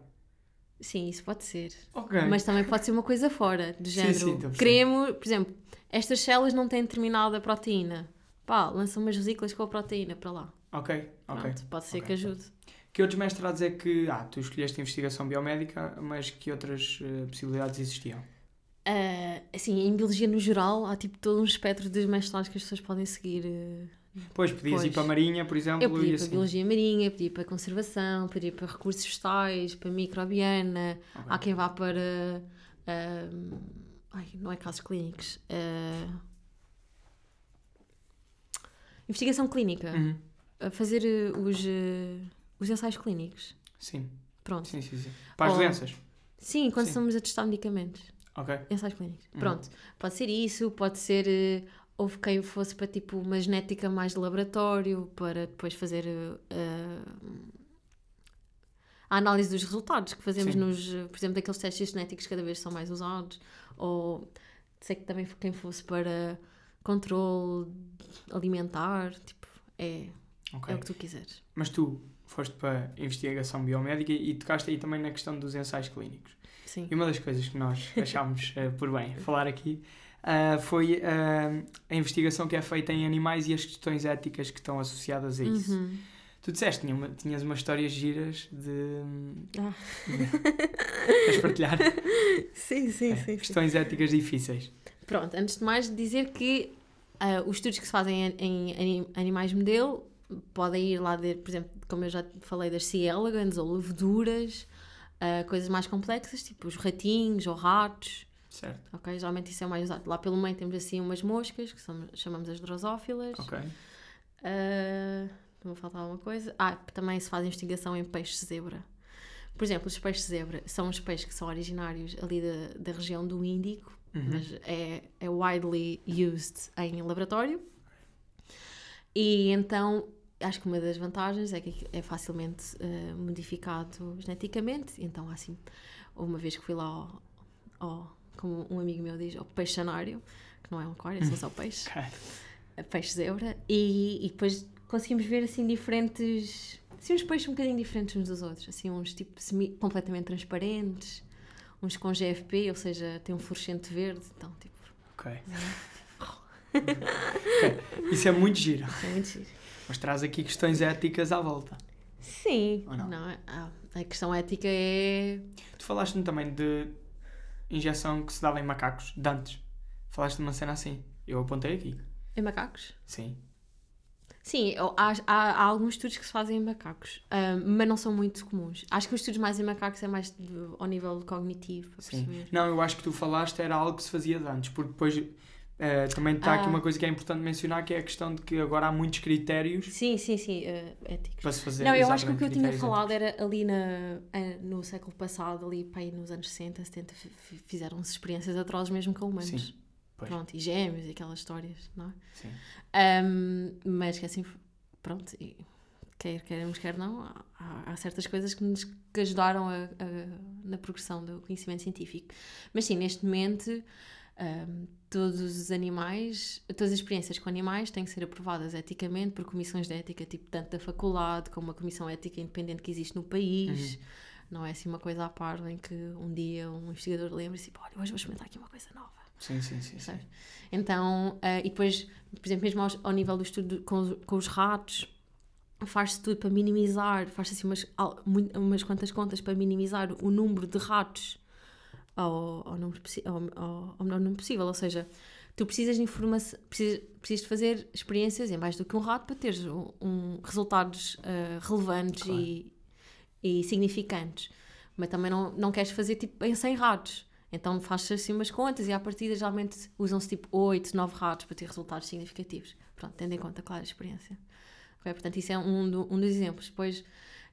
sim, isso pode ser. Ok. Mas também pode ser uma coisa fora, do Sim, género. sim, a perceber. queremos, por exemplo, estas células não têm determinada proteína. Pá, lançam umas vesículas com a proteína para lá. Ok, ok. Pronto, pode ser Ok. que ajude. Que outros mestrados é que, ah, tu escolheste investigação biomédica, mas que outras eh, possibilidades existiam? Ah, assim, em biologia no geral, há tipo todo um espectro de mestrados que as pessoas podem seguir. eh. Pois, podias ir Pois. para a Marinha, por exemplo, Eu podia ir assim. para biologia marinha, podia ir para conservação, podia ir para recursos vegetais, para microbiana. Ok. Há quem vá para. ah, Ai, não é casos clínicos. eh, investigação clínica. Uhum. A fazer eh, os, eh, os ensaios clínicos. Sim, Pronto. sim, sim, sim. Para as Ou- doenças. Sim, quando Sim. estamos a testar medicamentos. Ok. Ensaios clínicos. Uhum. Pronto. Pode ser isso, pode ser. Houve quem fosse para tipo uma genética mais de laboratório, para depois fazer eh, a análise dos resultados que fazemos Sim. nos, por exemplo, daqueles testes genéticos que cada vez são mais usados, ou sei que também quem fosse para controle alimentar, tipo, é, ok. é o que tu quiseres. Mas tu foste para investigação biomédica e tocaste aí também na questão dos ensaios clínicos. Sim. E uma das coisas que nós achámos eh, por bem falar aqui ah, foi ah, a investigação que é feita em animais e as questões éticas que estão associadas a isso. Uhum. Tu disseste tinha uma- tinhas umas histórias giras de. Ah. Queres partilhar? Sim, sim, É, Questões éticas difíceis. Pronto, antes de mais dizer que os estudos que se fazem em, em ani- animais modelo podem ir lá, de, por exemplo, como eu já falei, das C. elegans ou leveduras, ah, coisas mais complexas, tipo os ratinhos ou ratos, Certo. ok? Geralmente isso é mais usado. Lá pelo meio temos assim umas moscas, que são, chamamos as drosófilas. Ok. Não vou faltar alguma coisa. Ah, também se faz investigação em peixes zebra. Por exemplo, os peixes zebra são os peixes que são originários ali da, da região do Índico, Uhum. mas é, é widely used em laboratório. E então, acho que uma das vantagens é que é facilmente eh, modificado geneticamente. Então, assim, houve uma vez que fui lá ao, ao- como um amigo meu diz, ao peixanário, que não é um aquário, são só peixes Ok. a peixe zebra e, e depois conseguimos ver assim diferentes assim uns peixes um bocadinho diferentes uns dos outros assim uns tipo semi- completamente transparentes uns com GFP ou seja tem um fluorescente verde então tipo Ok. Ok. Isso é muito giro. é muito giro. Mas traz aqui questões éticas à volta. sim Ou não? é- ah, a questão ética é Tu falaste-me também de injeção que se dava em macacos, de antes. Falaste de uma cena assim. Eu apontei aqui. em macacos Sim. Sim, há, há- há alguns estudos que se fazem em macacos, mas não são muito comuns. Acho que os estudos mais em macacos é mais de- ao nível cognitivo, para Sim. perceber. Não, eu acho que tu falaste era algo que se fazia de antes, porque depois eh, também está aqui Ah. uma coisa que é importante mencionar, que é a questão de que agora há muitos critérios Sim, sim, sim, ah, éticos. para se fazer. Não, eu acho que o que eu tinha falado era ali na, eh, no século passado, ali para nos anos 60, 70, fi- fi- fizeram-se experiências atrozes mesmo com humanos. Sim, pois. Pronto, e gêmeos e aquelas histórias, não é? Sim. Ahm, mas que assim, pronto, e quer queremos, quer não, há, há- certas coisas que nos que ajudaram a- a- na progressão do conhecimento científico. Mas sim, neste momento, ahm, todos os animais, todas as experiências com animais têm que ser aprovadas eticamente por comissões de ética, tipo tanto da faculdade como uma comissão ética independente que existe no país. Não é assim uma coisa à par em que um dia um investigador lembra-se e olha, hoje vou experimentar aqui uma coisa nova. Sim, sim, sim. sim. Então, eh, e depois, por exemplo, mesmo aos- ao, nível do estudo com, os- com os ratos, faz-se tudo para minimizar, faz-se assim umas, umas quantas contas para minimizar o número de ratos ao, ao, número, ao, número possível. Ou seja, tu precisas de informação, precisas, precisas de fazer experiências em mais do que um rato para teres um, um- resultados eh, relevantes Claro. e, e significantes. Mas também não, não queres fazer tipo em 100 ratos. Então faz-se assim umas contas e à partida geralmente usam-se tipo 8, 9 ratos para ter resultados significativos. Pronto, tendo em conta, claro, a experiência. Ok, Portanto, isso é um, do- um dos exemplos. Depois,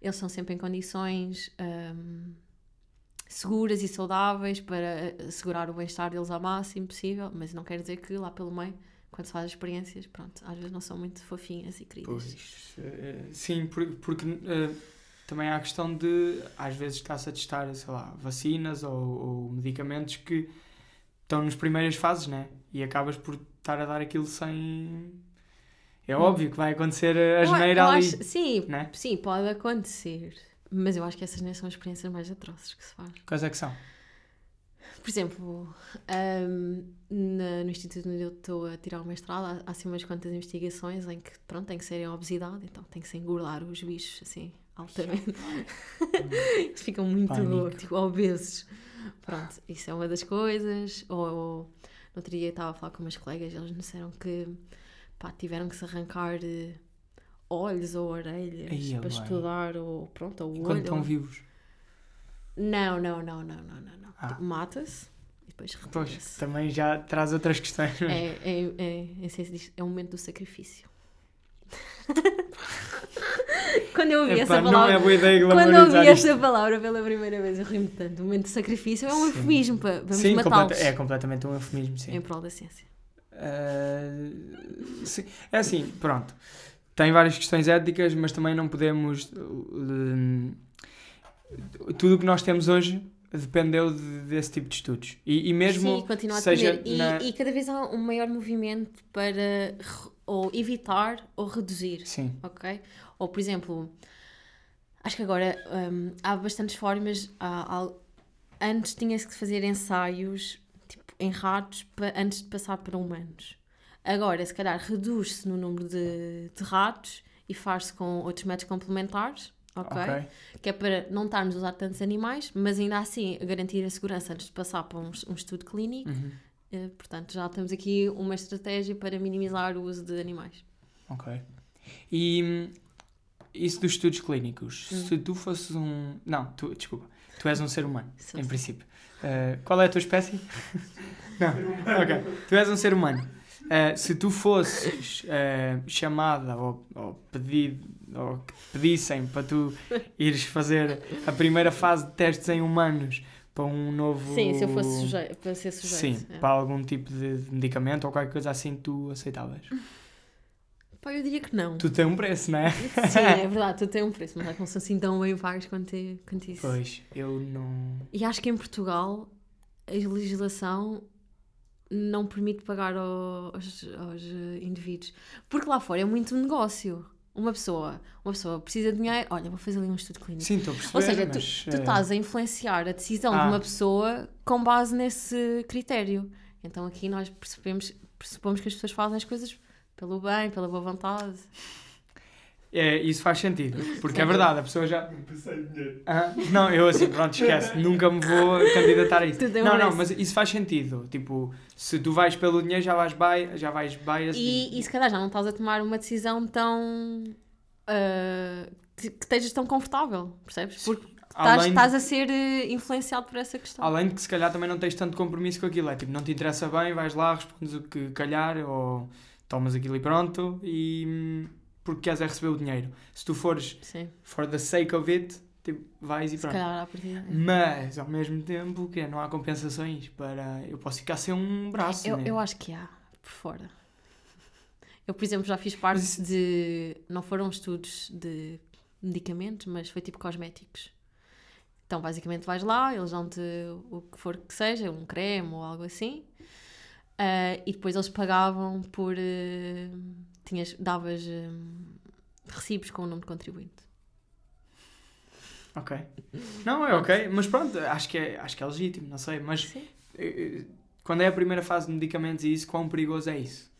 eles são sempre em condições hum, seguras e saudáveis para assegurar o bem-estar deles ao máximo possível, mas não quer dizer que lá pelo meio, quando se faz as experiências, pronto, às vezes não são muito fofinhas e queridas. Pois, eh, sim, por- porque eh, também há a questão de, às vezes está-se a testar, sei lá, vacinas ou, ou medicamentos que estão nas primeiras fases, né? E acabas por estar a dar aquilo sem... É óbvio que vai acontecer a geneira ali, sim, né? sim, pode acontecer. Mas eu acho que essas nem são as experiências mais atrozes que se faz. Quais é que são? Por exemplo, ahm, na- no Instituto onde eu estou a tirar o mestrado, há, há assim umas quantas investigações em que, pronto, tem que ser em obesidade, então tem que se engordar os bichos, assim, altamente. Eles ficam muito, Pânico. tipo, obesos. Pronto, isso é uma das coisas. Ou, ou no outro dia estava a falar com umas colegas, eles me disseram que, pá, tiveram que se arrancar eh, olhos ou orelhas Ai, para bem. estudar, ou pronto, ou Enquanto olho. estão vivos. não, não, não, não, não, não, não. Ah. Mata-se depois Pois, retira-se. também já traz outras questões. É, é, é, é, assim é o momento do sacrifício. Quando eu ouvi Epá, essa não palavra. é Quando eu ouvi isto. esta palavra pela primeira vez, eu ri-me tanto. O momento de sacrifício é um Sim. eufemismo para vamos Sim, completa- é completamente um eufemismo, sim. em prol da ciência. Uh, sim. É assim, pronto. Tem várias questões éticas, mas também não podemos. uh, tudo o que nós temos hoje dependeu de- desse tipo de estudos. E, e mesmo Sim, continua a seja. E, na- e cada vez há um maior movimento para ou evitar ou reduzir, Sim, ok? Ou, por exemplo, acho que agora hum, há bastantes formas. há- há- antes tinha-se que fazer ensaios tipo, em ratos antes de passar para humanos. Agora, se calhar, reduz-se no número de, de ratos e faz-se com outros métodos complementares, ok? ok. que é para não estarmos a usar tantos animais, mas ainda assim garantir a segurança antes de passar para um, um estudo clínico. Uhum. Eh, portanto, já temos aqui uma estratégia para minimizar o uso de animais. Ok. E hum, isso dos estudos clínicos, Hum. se tu fosses um. Não, tu, desculpa. Tu és um ser humano, Sou em sim. princípio. Uh, qual é a tua espécie? não. Ok. Tu és um ser humano. Uh, se tu fosses uh, chamada ou, ou pedido ou que pedissem para tu ires fazer a primeira fase de testes em humanos para um novo. Sim, se eu fosse sujeito, para ser sujeito. Sim, é. para algum tipo de medicamento ou qualquer coisa assim, tu aceitavas. Pá, eu diria que não. Tu tens um preço, não é? Sim, é verdade, tu tens um preço, mas não são assim tão bem pagos quanto, quanto isso. Pois, eu não. E acho que em Portugal a legislação não permite pagar ao- aos, aos, indivíduos. Porque lá fora é muito negócio. Uma pessoa, uma pessoa precisa de dinheiro, olha, vou fazer ali um estudo clínico. Sim, estou a perceber. Ou seja, tu, mas, tu eh, estás a influenciar a decisão Ah. de uma pessoa com base nesse critério. Então aqui nós percebemos, pressupomos que as pessoas fazem as coisas pelo bem, pela boa vontade. É, isso faz sentido. Porque é verdade, a pessoa já. Pensei dinheiro. Ah, não, eu assim, pronto, esquece. Nunca me vou candidatar a isso. Um Não, não, mas isso faz sentido. Tipo, se tu vais pelo dinheiro, já vais bias, já vais bias. E, e se calhar já não estás a tomar uma decisão tão. ah, que, que estejas tão confortável, percebes? Porque estás, estás a ser eh, influenciado por essa questão. além de que se calhar também não tens tanto compromisso com aquilo. É tipo, não te interessa bem, vais lá, respondes o que calhar, ou tomas aquilo e pronto, e porque queres é receber o dinheiro. Se tu fores Sim, for the sake of it, tipo, vais e se pronto. calhar à partida. é. Mas, ao mesmo tempo, que não há compensações para... Eu posso ficar sem um braço, Eu, né? eu acho que há, por fora. Eu, por exemplo, já fiz parte Mas de. Não foram estudos de medicamentos, mas foi tipo cosméticos. Então, basicamente, vais lá, eles dão-te o que for que seja, um creme ou algo assim, ah, e depois eles pagavam por. eh, tinhas, davas eh, recibos com o nome de contribuinte. Ok. Não, é ok, mas pronto, acho que é, acho que é legítimo, não sei, mas Sim. eh, quando é a primeira fase de medicamentos e isso, quão perigoso é isso?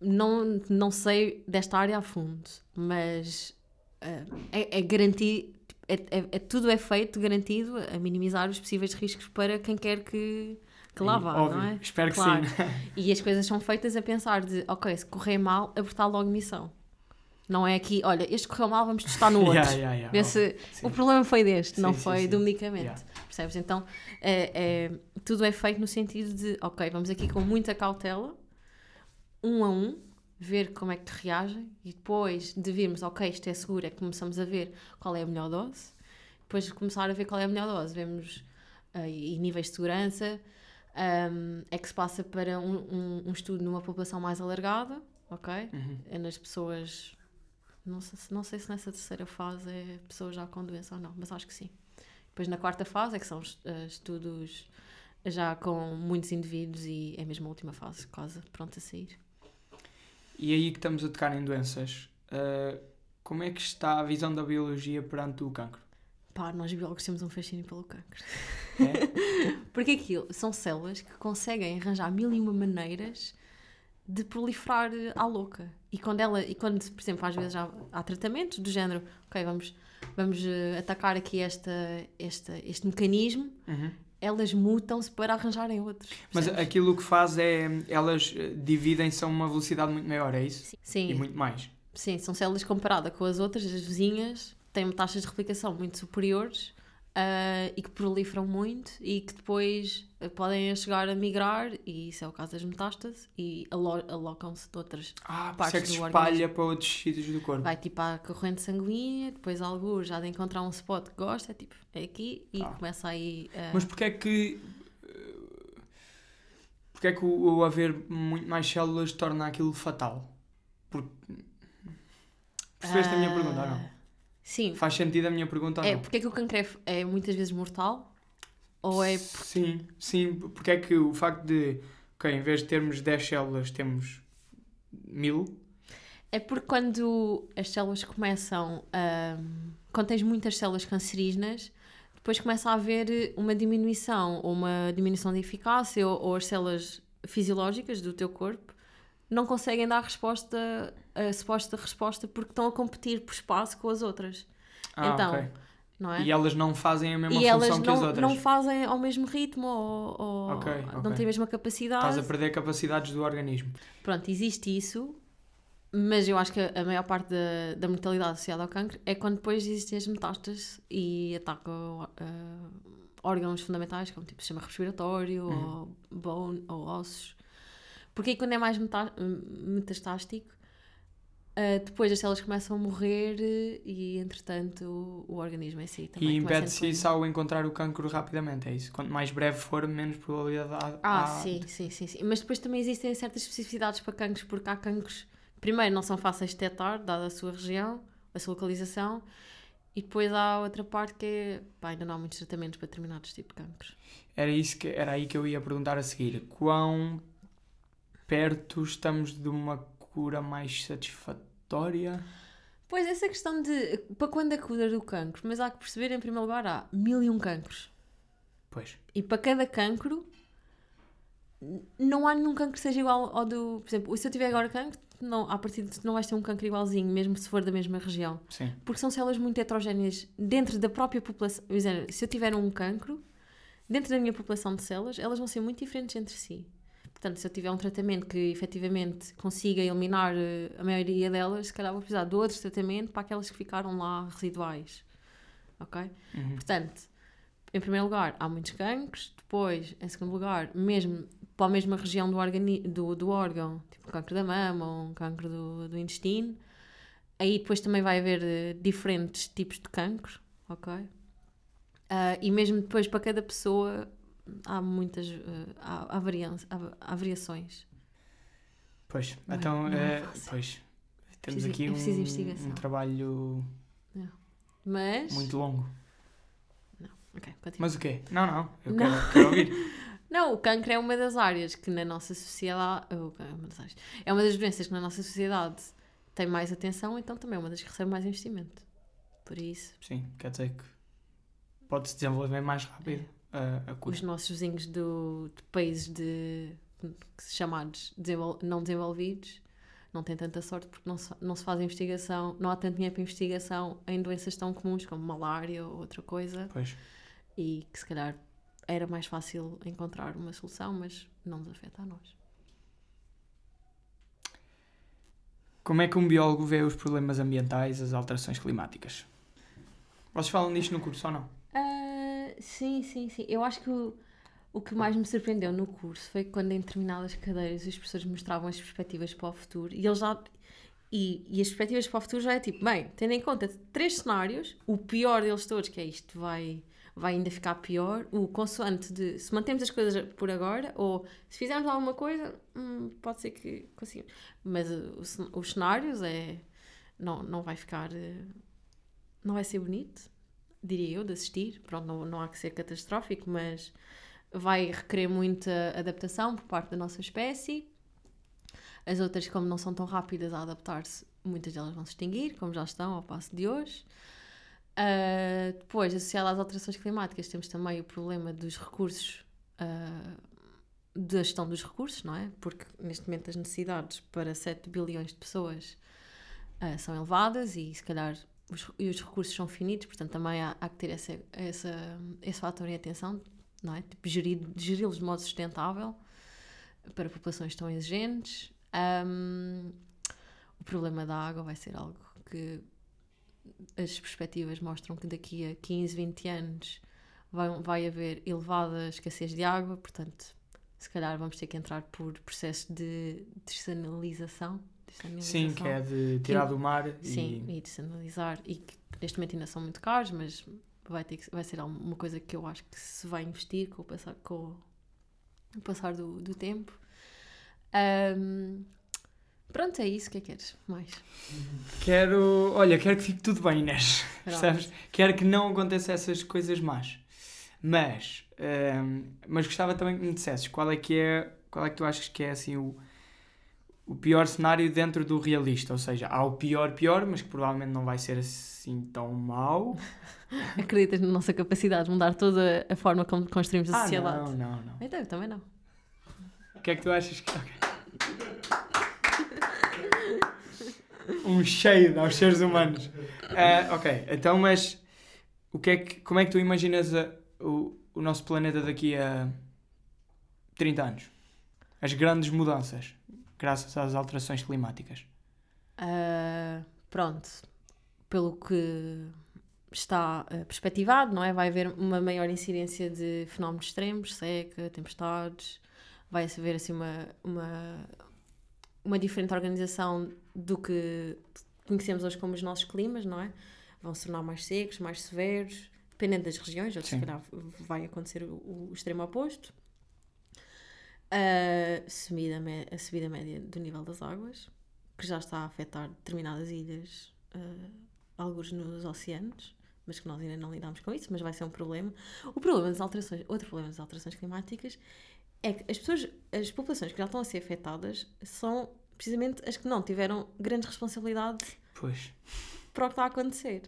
Não, não sei desta área a fundo, mas ah, é, é garantir. É, é- é- tudo é feito garantido a minimizar os possíveis riscos para quem quer que, que lá vá, óbvio, não é? Espero Claro. que sim. E as coisas são feitas a pensar de, ok, se correr mal, abortar logo missão. Não é aqui, olha, este correu mal, vamos testar no outro. Yeah, yeah, yeah, o problema foi deste, não Sim, sim, foi sim. do medicamento. Percebes? Então, é, é- tudo é feito no sentido de, ok, vamos aqui com muita cautela, um a um, ver como é que reagem e depois de virmos, ok, isto é seguro, é que começamos a ver qual é a melhor dose. Depois de começar a ver qual é a melhor dose, vemos ah, e níveis de segurança, ahm, é que se passa para um, um- um estudo numa população mais alargada, ok? Uhum. É nas pessoas. Não sei, se- não sei se nessa terceira fase é pessoas já com doença ou não, mas acho que sim. Depois na quarta fase é que são eh, estudos já com muitos indivíduos e é mesmo a última fase, quase pronta a sair. E aí que estamos a tocar em doenças, eh, como é que está a visão da biologia perante o cancro? Pá, nós biólogos temos um fascínio pelo cancro. É? Porque aquilo são células que conseguem arranjar mil e uma maneiras de proliferar à louca. E quando ela, e quando, por exemplo, às vezes há, há tratamentos do género, ok, vamos, vamos eh, atacar aqui esta, esta, este mecanismo, Uhum. elas mutam-se para arranjarem outros. Mas percebes? aquilo que faz é, elas eh, dividem-se a uma velocidade muito maior, é isso? Sim, E muito mais. sim, são células comparadas com as outras, as vizinhas, têm taxas de replicação muito superiores ah, e que proliferam muito e que depois ah, podem chegar a migrar, e isso é o caso das metástases, e alo- alocam-se de outras. Ah, isso Partes é que se do espalha organismo. para outros sítios do corpo. Vai tipo à corrente sanguínea, depois algo já de encontrar um spot que gosta, é tipo, é aqui, e Ah. começa aí. ah, Mas porquê é que. Porquê é que o, o haver muito mais células torna aquilo fatal? Porque. Percebeste a minha pergunta ou não? Sim, Faz sentido a minha pergunta ou é não? porque é que o cancro é, é muitas vezes mortal? Ou é. Sim, sim. Porque é que o facto de. Ok, em vez de termos 10 células, temos 1000. É porque quando as células começam a. Quando tens muitas células cancerígenas, depois começa a haver uma diminuição, ou uma diminuição de eficácia, ou, ou as células fisiológicas do teu corpo não conseguem dar resposta, a suposta resposta, porque estão a competir por espaço com as outras, Ah, Então, ok. não é? E elas não fazem a mesma E função elas que as não, outras. não fazem ao mesmo ritmo ou, ou Ok, não ok. têm a mesma capacidade. Estás a perder capacidades do organismo. Pronto, existe isso, mas eu acho que a maior parte da, da mortalidade associada ao cancro é quando depois existem as metástases e atacam ah, órgãos fundamentais, como tipo sistema respiratório, Uhum. ou bone, ou ossos. Porque aí quando é mais metastástico, ah, depois as células começam a morrer eh, e, entretanto, o, o organismo em si também E impede-se isso ao encontrar o cancro rapidamente, é isso? Quanto mais breve for, menos probabilidade há. Ah, sim, sim, sim, sim. Mas depois também existem certas especificidades para cancros, porque há cancros, primeiro, não são fáceis de detectar, dada a sua região, a sua localização, e depois há outra parte que é, pá, ainda não há muitos tratamentos para determinados tipos de cancros. Era, isso que, era aí que eu ia perguntar a seguir. Quão perto estamos de uma cura mais satisfatória? Pois, essa questão de, para quando a cura do cancro, mas há que perceber, em primeiro lugar, há mil e um cancros. Pois. E para cada cancro, não há nenhum cancro que seja igual ao do. Por exemplo, se eu tiver agora cancro, não, a partir de não vais ter um cancro igualzinho, mesmo se for da mesma região. Sim. Porque são células muito heterogéneas dentro da própria população. Se eu tiver um cancro, dentro da minha população de células, elas vão ser muito diferentes entre si. Portanto, se eu tiver um tratamento que efetivamente consiga eliminar eh, a maioria delas, se calhar vou precisar de outro tratamento para aquelas que ficaram lá residuais. Ok? Uhum. Portanto, em primeiro lugar, há muitos cancros. Depois, em segundo lugar, mesmo para a mesma região do, organi do, do órgão, tipo cancro da mama ou um cancro do, do intestino. Aí depois também vai haver eh, diferentes tipos de cancro, ok? Ah, e mesmo depois para cada pessoa há muitas eh, há, há, há- há variações. Pois. Não é- então, não é é, pois. Temos Preciso- aqui é preciso um, investigação. um trabalho Mas. muito longo. Ok, continua. Mas o quê? Não, não. Eu Não. quero, quero ouvir. Não, o cancro é uma das áreas que na nossa sociedade. oh, é, uma das áreas. é uma das doenças que na nossa sociedade tem mais atenção, então também é uma das que recebe mais investimento. Por isso, Sim, quer dizer que pode-se desenvolver mais rápido a, a os nossos vizinhos do, de países de, chamados desenvol- não desenvolvidos não têm tanta sorte porque não se, não se faz investigação, não há tanto dinheiro para investigação em doenças tão comuns como malária ou outra coisa Pois. e que se calhar era mais fácil encontrar uma solução, mas não nos afeta a nós. Como é que um biólogo vê os problemas ambientais, as alterações climáticas? Vocês falam disto no curso ou não? Sim, sim, sim. Eu acho que o, o que mais me surpreendeu no curso foi quando em determinadas cadeiras os professores mostravam as perspectivas para o futuro e eles já. E, e as perspectivas para o futuro já é tipo, bem, tendo em conta três cenários, o pior deles todos, que é isto vai, vai ainda ficar pior, o consoante de se mantemos as coisas por agora, ou se fizermos alguma coisa, hum, pode ser que consigamos. Mas uh, o cen- os cenários é. Não, não vai ficar. uh, Não vai ser bonito diria eu, de assistir. Pronto, não, não há que ser catastrófico, mas vai requerer muita adaptação por parte da nossa espécie. As outras, como não são tão rápidas a adaptar-se, muitas delas vão se extinguir, como já estão ao passo de hoje. Ah, depois, associado às alterações climáticas, temos também o problema dos recursos, ah, da gestão dos recursos, não é? Porque neste momento as necessidades para 7 bilhões de pessoas ah, são elevadas e se calhar os, e os recursos são finitos, portanto também há, há que ter essa, essa, esse fator em atenção, não é? Tipo, geri-los de modo sustentável para populações tão exigentes. Ahm, o problema da água vai ser algo que as perspectivas mostram que daqui a 15, 20 anos vai, vai haver elevada escassez de água, portanto, se calhar vamos ter que entrar por processo de dessanalização. Sim, que é de tirar do mar Sim, e... e dessanalizar. E que neste momento ainda são muito caros, mas vai, ter que, vai ser uma coisa que eu acho que se vai investir com o passar, com o passar do, do tempo. Ahm, pronto, é isso. O que é que queres mais? Quero, olha, quero que fique tudo bem, Inês. Percebes? Quero que não aconteça essas coisas más. Mas, ehm, mas gostava também que me dissesses qual é que é, qual é que tu achas que é assim o, o pior cenário dentro do realista. Ou seja, há o pior pior, mas que provavelmente não vai ser assim tão mau. Acreditas na nossa capacidade de mudar toda a forma como construímos a Ah, sociedade? não, não, não. Então, eu também não. O que é que tu achas que. ok. Um shade aos seres humanos. Ah, ok, então, mas o que é que, como é que tu imaginas a- o, o nosso planeta daqui a 30 anos? As grandes mudanças, graças às alterações climáticas. Ah, pronto, pelo que está ah, perspectivado, não é? Vai haver uma maior incidência de fenómenos extremos, seca, tempestades, vai haver assim uma, uma, uma diferente organização do que conhecemos hoje como os nossos climas, não é? Vão se tornar mais secos, mais severos, dependendo das regiões, ou se calhar vai acontecer o, o extremo oposto. A subida, a subida média do nível das águas, que já está a afetar determinadas ilhas, uh, alguns nos oceanos, mas que nós ainda não lidamos com isso, mas vai ser um problema. O problema das alterações, outro problema das alterações climáticas é que as pessoas, as populações que já estão a ser afetadas são precisamente as que não tiveram grande responsabilidade Pois. para o que está a acontecer.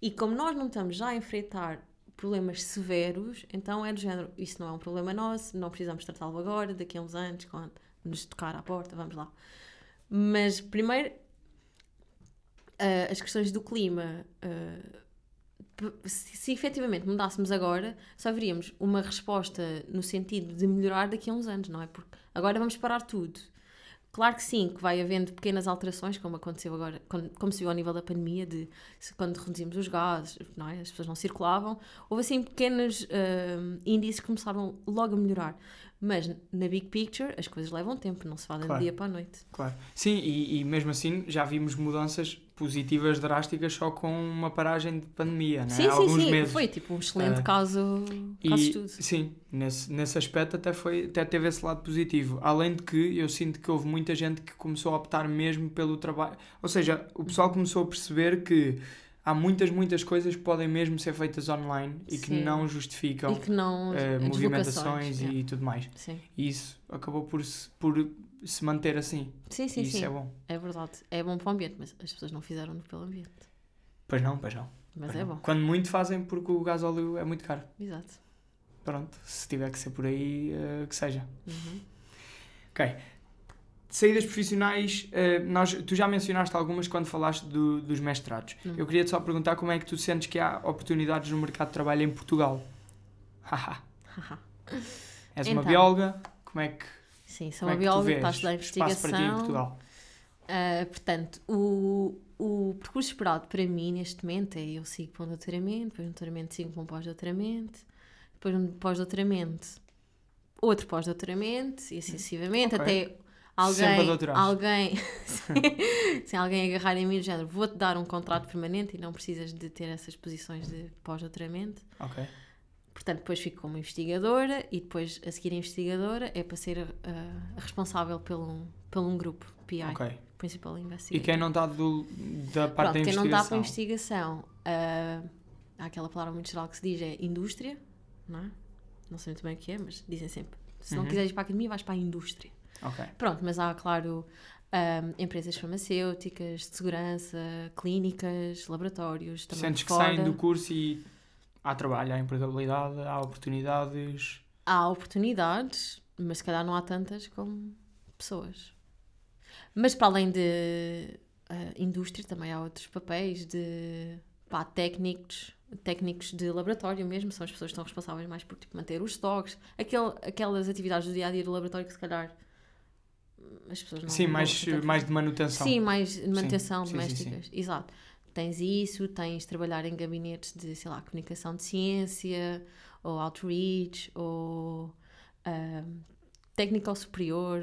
E como nós não estamos já a enfrentar problemas severos, então é do género, isso não é um problema nosso, não precisamos tratá-lo agora, daqui a uns anos, quando nos tocar à porta, vamos lá. Mas primeiro, ah, as questões do clima, p- se, se efetivamente mudássemos agora, só veríamos uma resposta no sentido de melhorar daqui a uns anos, não é? Porque agora vamos parar tudo. Claro que sim, que vai havendo pequenas alterações, como aconteceu agora, como se viu ao nível da pandemia, de quando reduzimos os gases, não é? as pessoas não circulavam. Houve assim pequenos ah, índices que começaram logo a melhorar. Mas na big picture as coisas levam tempo, não se fazem Claro. do dia para a noite. Claro. Sim, e, e mesmo assim já vimos mudanças positivas drásticas só com uma paragem de pandemia, né? Sim, Há sim, alguns sim. meses. Foi tipo um excelente Ah, caso, caso E, estudo. sim, nesse, nesse aspecto até, foi, até teve esse lado positivo. Além de que eu sinto que houve muita gente que começou a optar mesmo pelo trabalho. Ou seja, o pessoal começou a perceber que há muitas, muitas coisas que podem mesmo ser feitas online e que Sim. não justificam E que não. eh, as movimentações e tudo mais. Sim, E isso acabou por se, por se manter assim. sim, sim. e isso sim. é bom. É verdade. É bom para o ambiente, mas as pessoas não fizeram pelo ambiente. Pois não, pois não. Mas Pois é não. bom. Quando muito fazem porque o gasóleo é muito caro. Exato. Pronto, se tiver que ser por aí, eh, que seja. Uhum. Ok. Saídas profissionais, eh, nós, tu já mencionaste algumas quando falaste do- dos mestrados. Hum. Eu queria-te só perguntar como é que tu sentes que há oportunidades no mercado de trabalho em Portugal. Haha. És uma Então. bióloga, como é que, Sim, sou é uma tu bióloga está a estudar espaço para ti em investigação. Portugal? Ah, portanto, o, o percurso esperado para mim neste momento é eu sigo para um doutoramento, depois um doutoramento sigo para um pós-doutoramento, depois um pós-doutoramento, outro pós-doutoramento e assim sucessivamente, Ok. até alguém, alguém, se alguém agarrar em mim do género, vou-te dar um contrato permanente e não precisas de ter essas posições de pós-doutoramento. Ok. Portanto, depois fico como investigadora e depois a seguir a investigadora é para ser a, a- a responsável pelo, um- pelo um grupo, PI, Ok. Principal E Investigator. quem não está do- da parte Pronto, da quem não dá para investigação? investigação, ah, há aquela palavra muito geral que se diz é indústria, não é? Não sei muito bem o que é, mas dizem sempre, se não Uhum. quiseres ir para a academia, vais para a indústria. Ok. Pronto, mas há, claro, ah, empresas farmacêuticas, de segurança, clínicas, laboratórios, também Sentes que saem do curso e há trabalho, há empregabilidade, há oportunidades. Há oportunidades, mas se calhar não há tantas como pessoas. Mas para além de ah, indústria, também há outros papéis de pá, técnicos, técnicos de laboratório mesmo, são as pessoas que estão responsáveis mais por tipo, manter os estoques, aquele, aquelas atividades do dia a dia do laboratório que se calhar as pessoas não Sim, não mais, tanto. mais de manutenção. Sim, mais de manutenção sim, sim, sim. domésticas, exato. tens isso, tens trabalhar em gabinetes de, sei lá, comunicação de ciência, ou outreach, ou ah, técnico superior,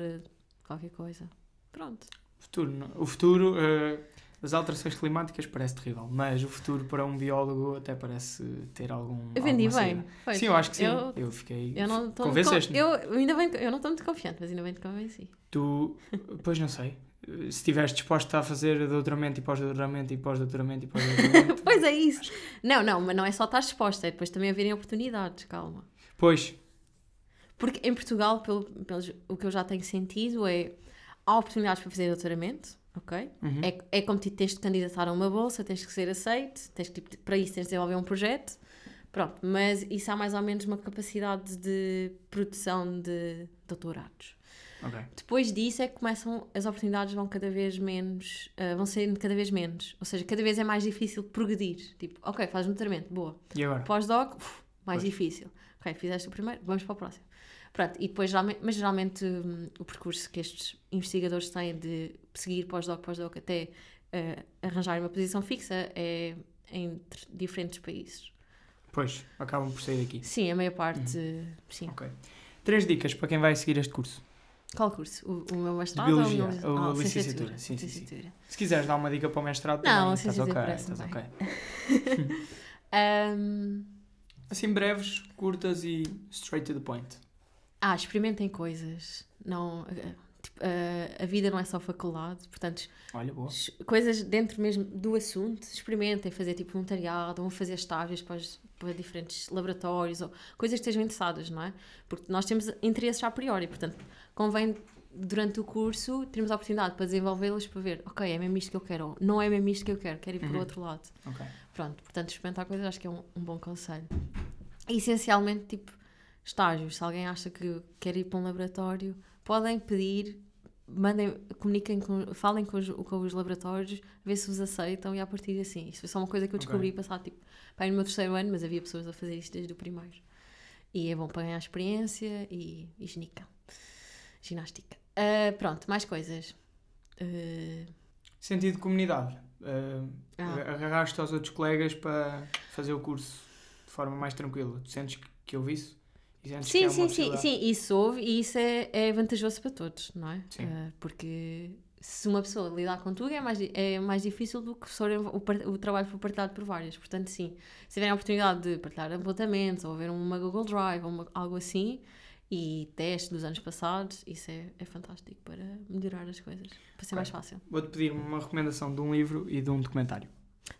qualquer coisa. Pronto. Futuro, não- o futuro, eh, as alterações climáticas parece terrível, mas o futuro para um biólogo até parece ter algum. Eu vendi bem. Sim, eu acho que sim. Eu, Eu, fiquei. eu não estou muito Convenceste-me. con- eu, ainda bem, eu não estou muito confiante, mas ainda bem te convenci. Tu, pois não sei. Se estiveres disposto a fazer doutoramento e pós-doutoramento e pós-doutoramento e pós-doutoramento. Pois é isso. Não, não, mas não é só estar exposta, é depois também haverem oportunidades, calma. pois, Porque em Portugal, pelo, pelos- o que eu já tenho sentido é há oportunidades para fazer doutoramento, ok? uhum, É, é como tipo, tens de candidatar a uma bolsa, tens que ser aceito, tens que, tipo, para isso tens de desenvolver um projeto. Pronto, mas isso há mais ou menos uma capacidade de produção de doutorados. ok. Depois disso é que começam, as oportunidades vão cada vez menos, ah, vão sendo cada vez menos. Ou seja, cada vez é mais difícil progredir. Tipo, ok, fazes um doutoramento, boa. E agora? Pós-doc, mais Pois. difícil. Ok, fizeste o primeiro, vamos para o próximo. Pronto, e depois, geralmente, mas geralmente hum, o percurso que estes investigadores têm de seguir pós-doc, pós-doc até eh, arranjar uma posição fixa é entre diferentes países. Pois, acabam por sair daqui. Sim, a maior parte, sim. Ok. Três dicas para quem vai seguir este curso. Qual curso? O, o meu mestrado biologia, ou o meu ou ah, licenciatura, sim, sim, sim. licenciatura. Se quiseres dar uma dica para o mestrado, Não, também, estás licenciatura ok. Estás bem. ok. Ahm, Assim, breves, curtas e straight to the point. Ah, experimentem coisas. Não, tipo, eh, a vida não é só faculdade, portanto, Olha, coisas dentro mesmo do assunto, experimentem fazer tipo voluntariado, vão fazer estágios para, os- para diferentes laboratórios ou coisas que estejam interessadas, não é? Porque nós temos interesses a priori, portanto, convém durante o curso termos a oportunidade para desenvolvê-los para ver, ok, é mesmo isto que eu quero, ou não é mesmo isto que eu quero, quero ir para o Uhum. outro lado. Ok. Pronto, portanto, experimentar coisas acho que é um, um bom conselho. E, essencialmente, tipo, estágios. Se alguém acha que quer ir para um laboratório, podem pedir, mandem, comuniquem, com, falem com os, com os laboratórios, ver se os aceitam e a partir de assim. Isso foi só uma coisa que eu descobri passar, tipo, para ir no meu terceiro ano, mas havia pessoas a fazer isto desde o primeiro. E é bom para ganhar experiência e, e ginica. Ginástica. Ah, pronto, mais coisas. Ah, Sentido de comunidade. Uh, Ah. Agarraste aos outros colegas para fazer o curso de forma mais tranquila. Tu sentes que, que houve isso? Sim, sim, sim, sim, isso houve e isso é, é vantajoso para todos, não é? Sim. Ah, porque se uma pessoa lidar contigo é mais, é mais difícil do que se o, o trabalho for partilhado por várias. Portanto, sim, se tiverem a oportunidade de partilhar apontamentos ou ver uma Google Drive ou uma- algo assim e testes dos anos passados, isso é, é fantástico para melhorar as coisas, para ser mais fácil. Vou-te pedir uma recomendação de um livro e de um documentário.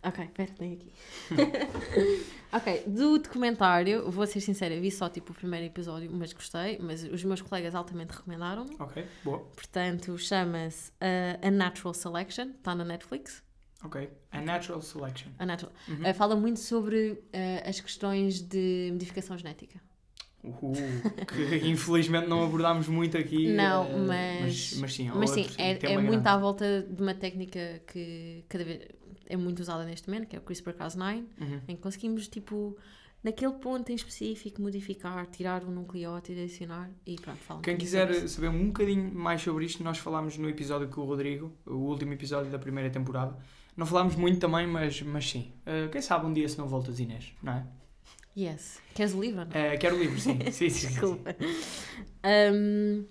Ok, espera, tem aqui. ok, do documentário, vou ser sincera, vi só tipo o primeiro episódio, mas gostei, mas os meus colegas altamente recomendaram Ok, boa. Portanto, chama-se uh, A Natural Selection, está na Netflix. Ok. A Natural Selection. A Natural. Uhum. Uh, fala muito sobre uh, as questões de modificação genética. Uhul, que infelizmente não abordámos muito aqui. Não, eh, mas- Mas, sim, Mas sim, é, é muito grande. à volta de uma técnica que cada vez é muito usada neste momento, que é o CRISPR-Cas9, Uhum. em que conseguimos, tipo, naquele ponto em específico, modificar, tirar um nucleótido, adicionar e pronto, fala um Quem quiser isso. saber um bocadinho mais sobre isto, nós falámos no episódio com o Rodrigo, o último episódio da primeira temporada. Não falámos muito também, mas, mas sim. Eh, quem sabe um dia se não voltas, Inês, não é? Yes. Queres o livro? Eh, quero o livro, sim. sim, sim, sim, sim. Desculpa. Um,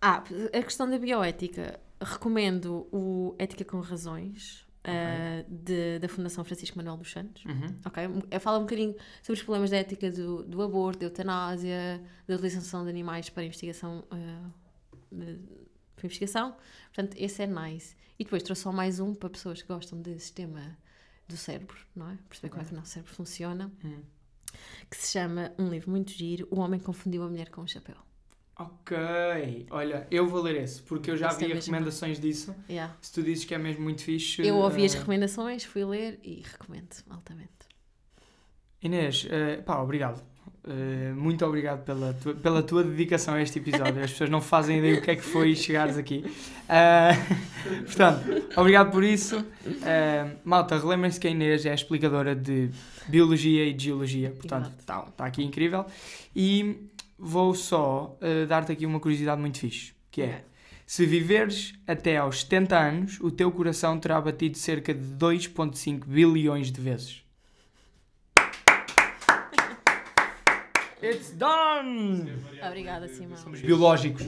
ah, a questão da bioética. Recomendo o Ética com Razões, uh, de- da Fundação Francisco Manuel dos Santos. Uhum. Ok? Eu falo um bocadinho sobre os problemas da ética do, do aborto, da eutanásia, da utilização de animais para investigação. uh, de- para investigação. Portanto, esse é nice. E depois trouxe só mais um para pessoas que gostam de sistema do cérebro, não é? Perceber como é que o nosso cérebro funciona. Uhum. Que se chama, um livro muito giro, O Homem Confundiu a Mulher com o Chapéu. Ok. Olha, eu vou ler esse, porque eu já Esse é vi mesmo recomendações disso. Yeah. Se tu dizes que é mesmo muito fixe. Eu ouvi as eh, recomendações, fui ler e recomendo altamente. Inês, eh, pá, obrigado. Eh, muito obrigado pela tua, pela tua dedicação a este episódio. As pessoas não fazem ideia o que é que foi chegares aqui. Ah, portanto, obrigado por isso. Ah, malta, relembrem-se que a Inês é a explicadora de Biologia e de Geologia. Portanto, está tá aqui incrível. E vou só dar-te aqui uma curiosidade muito fixe, que é... Se viveres até aos 70 anos, o teu coração terá batido cerca de 2,5 bilhões de vezes. It's done! Obrigada, Simão. Somos biológicos.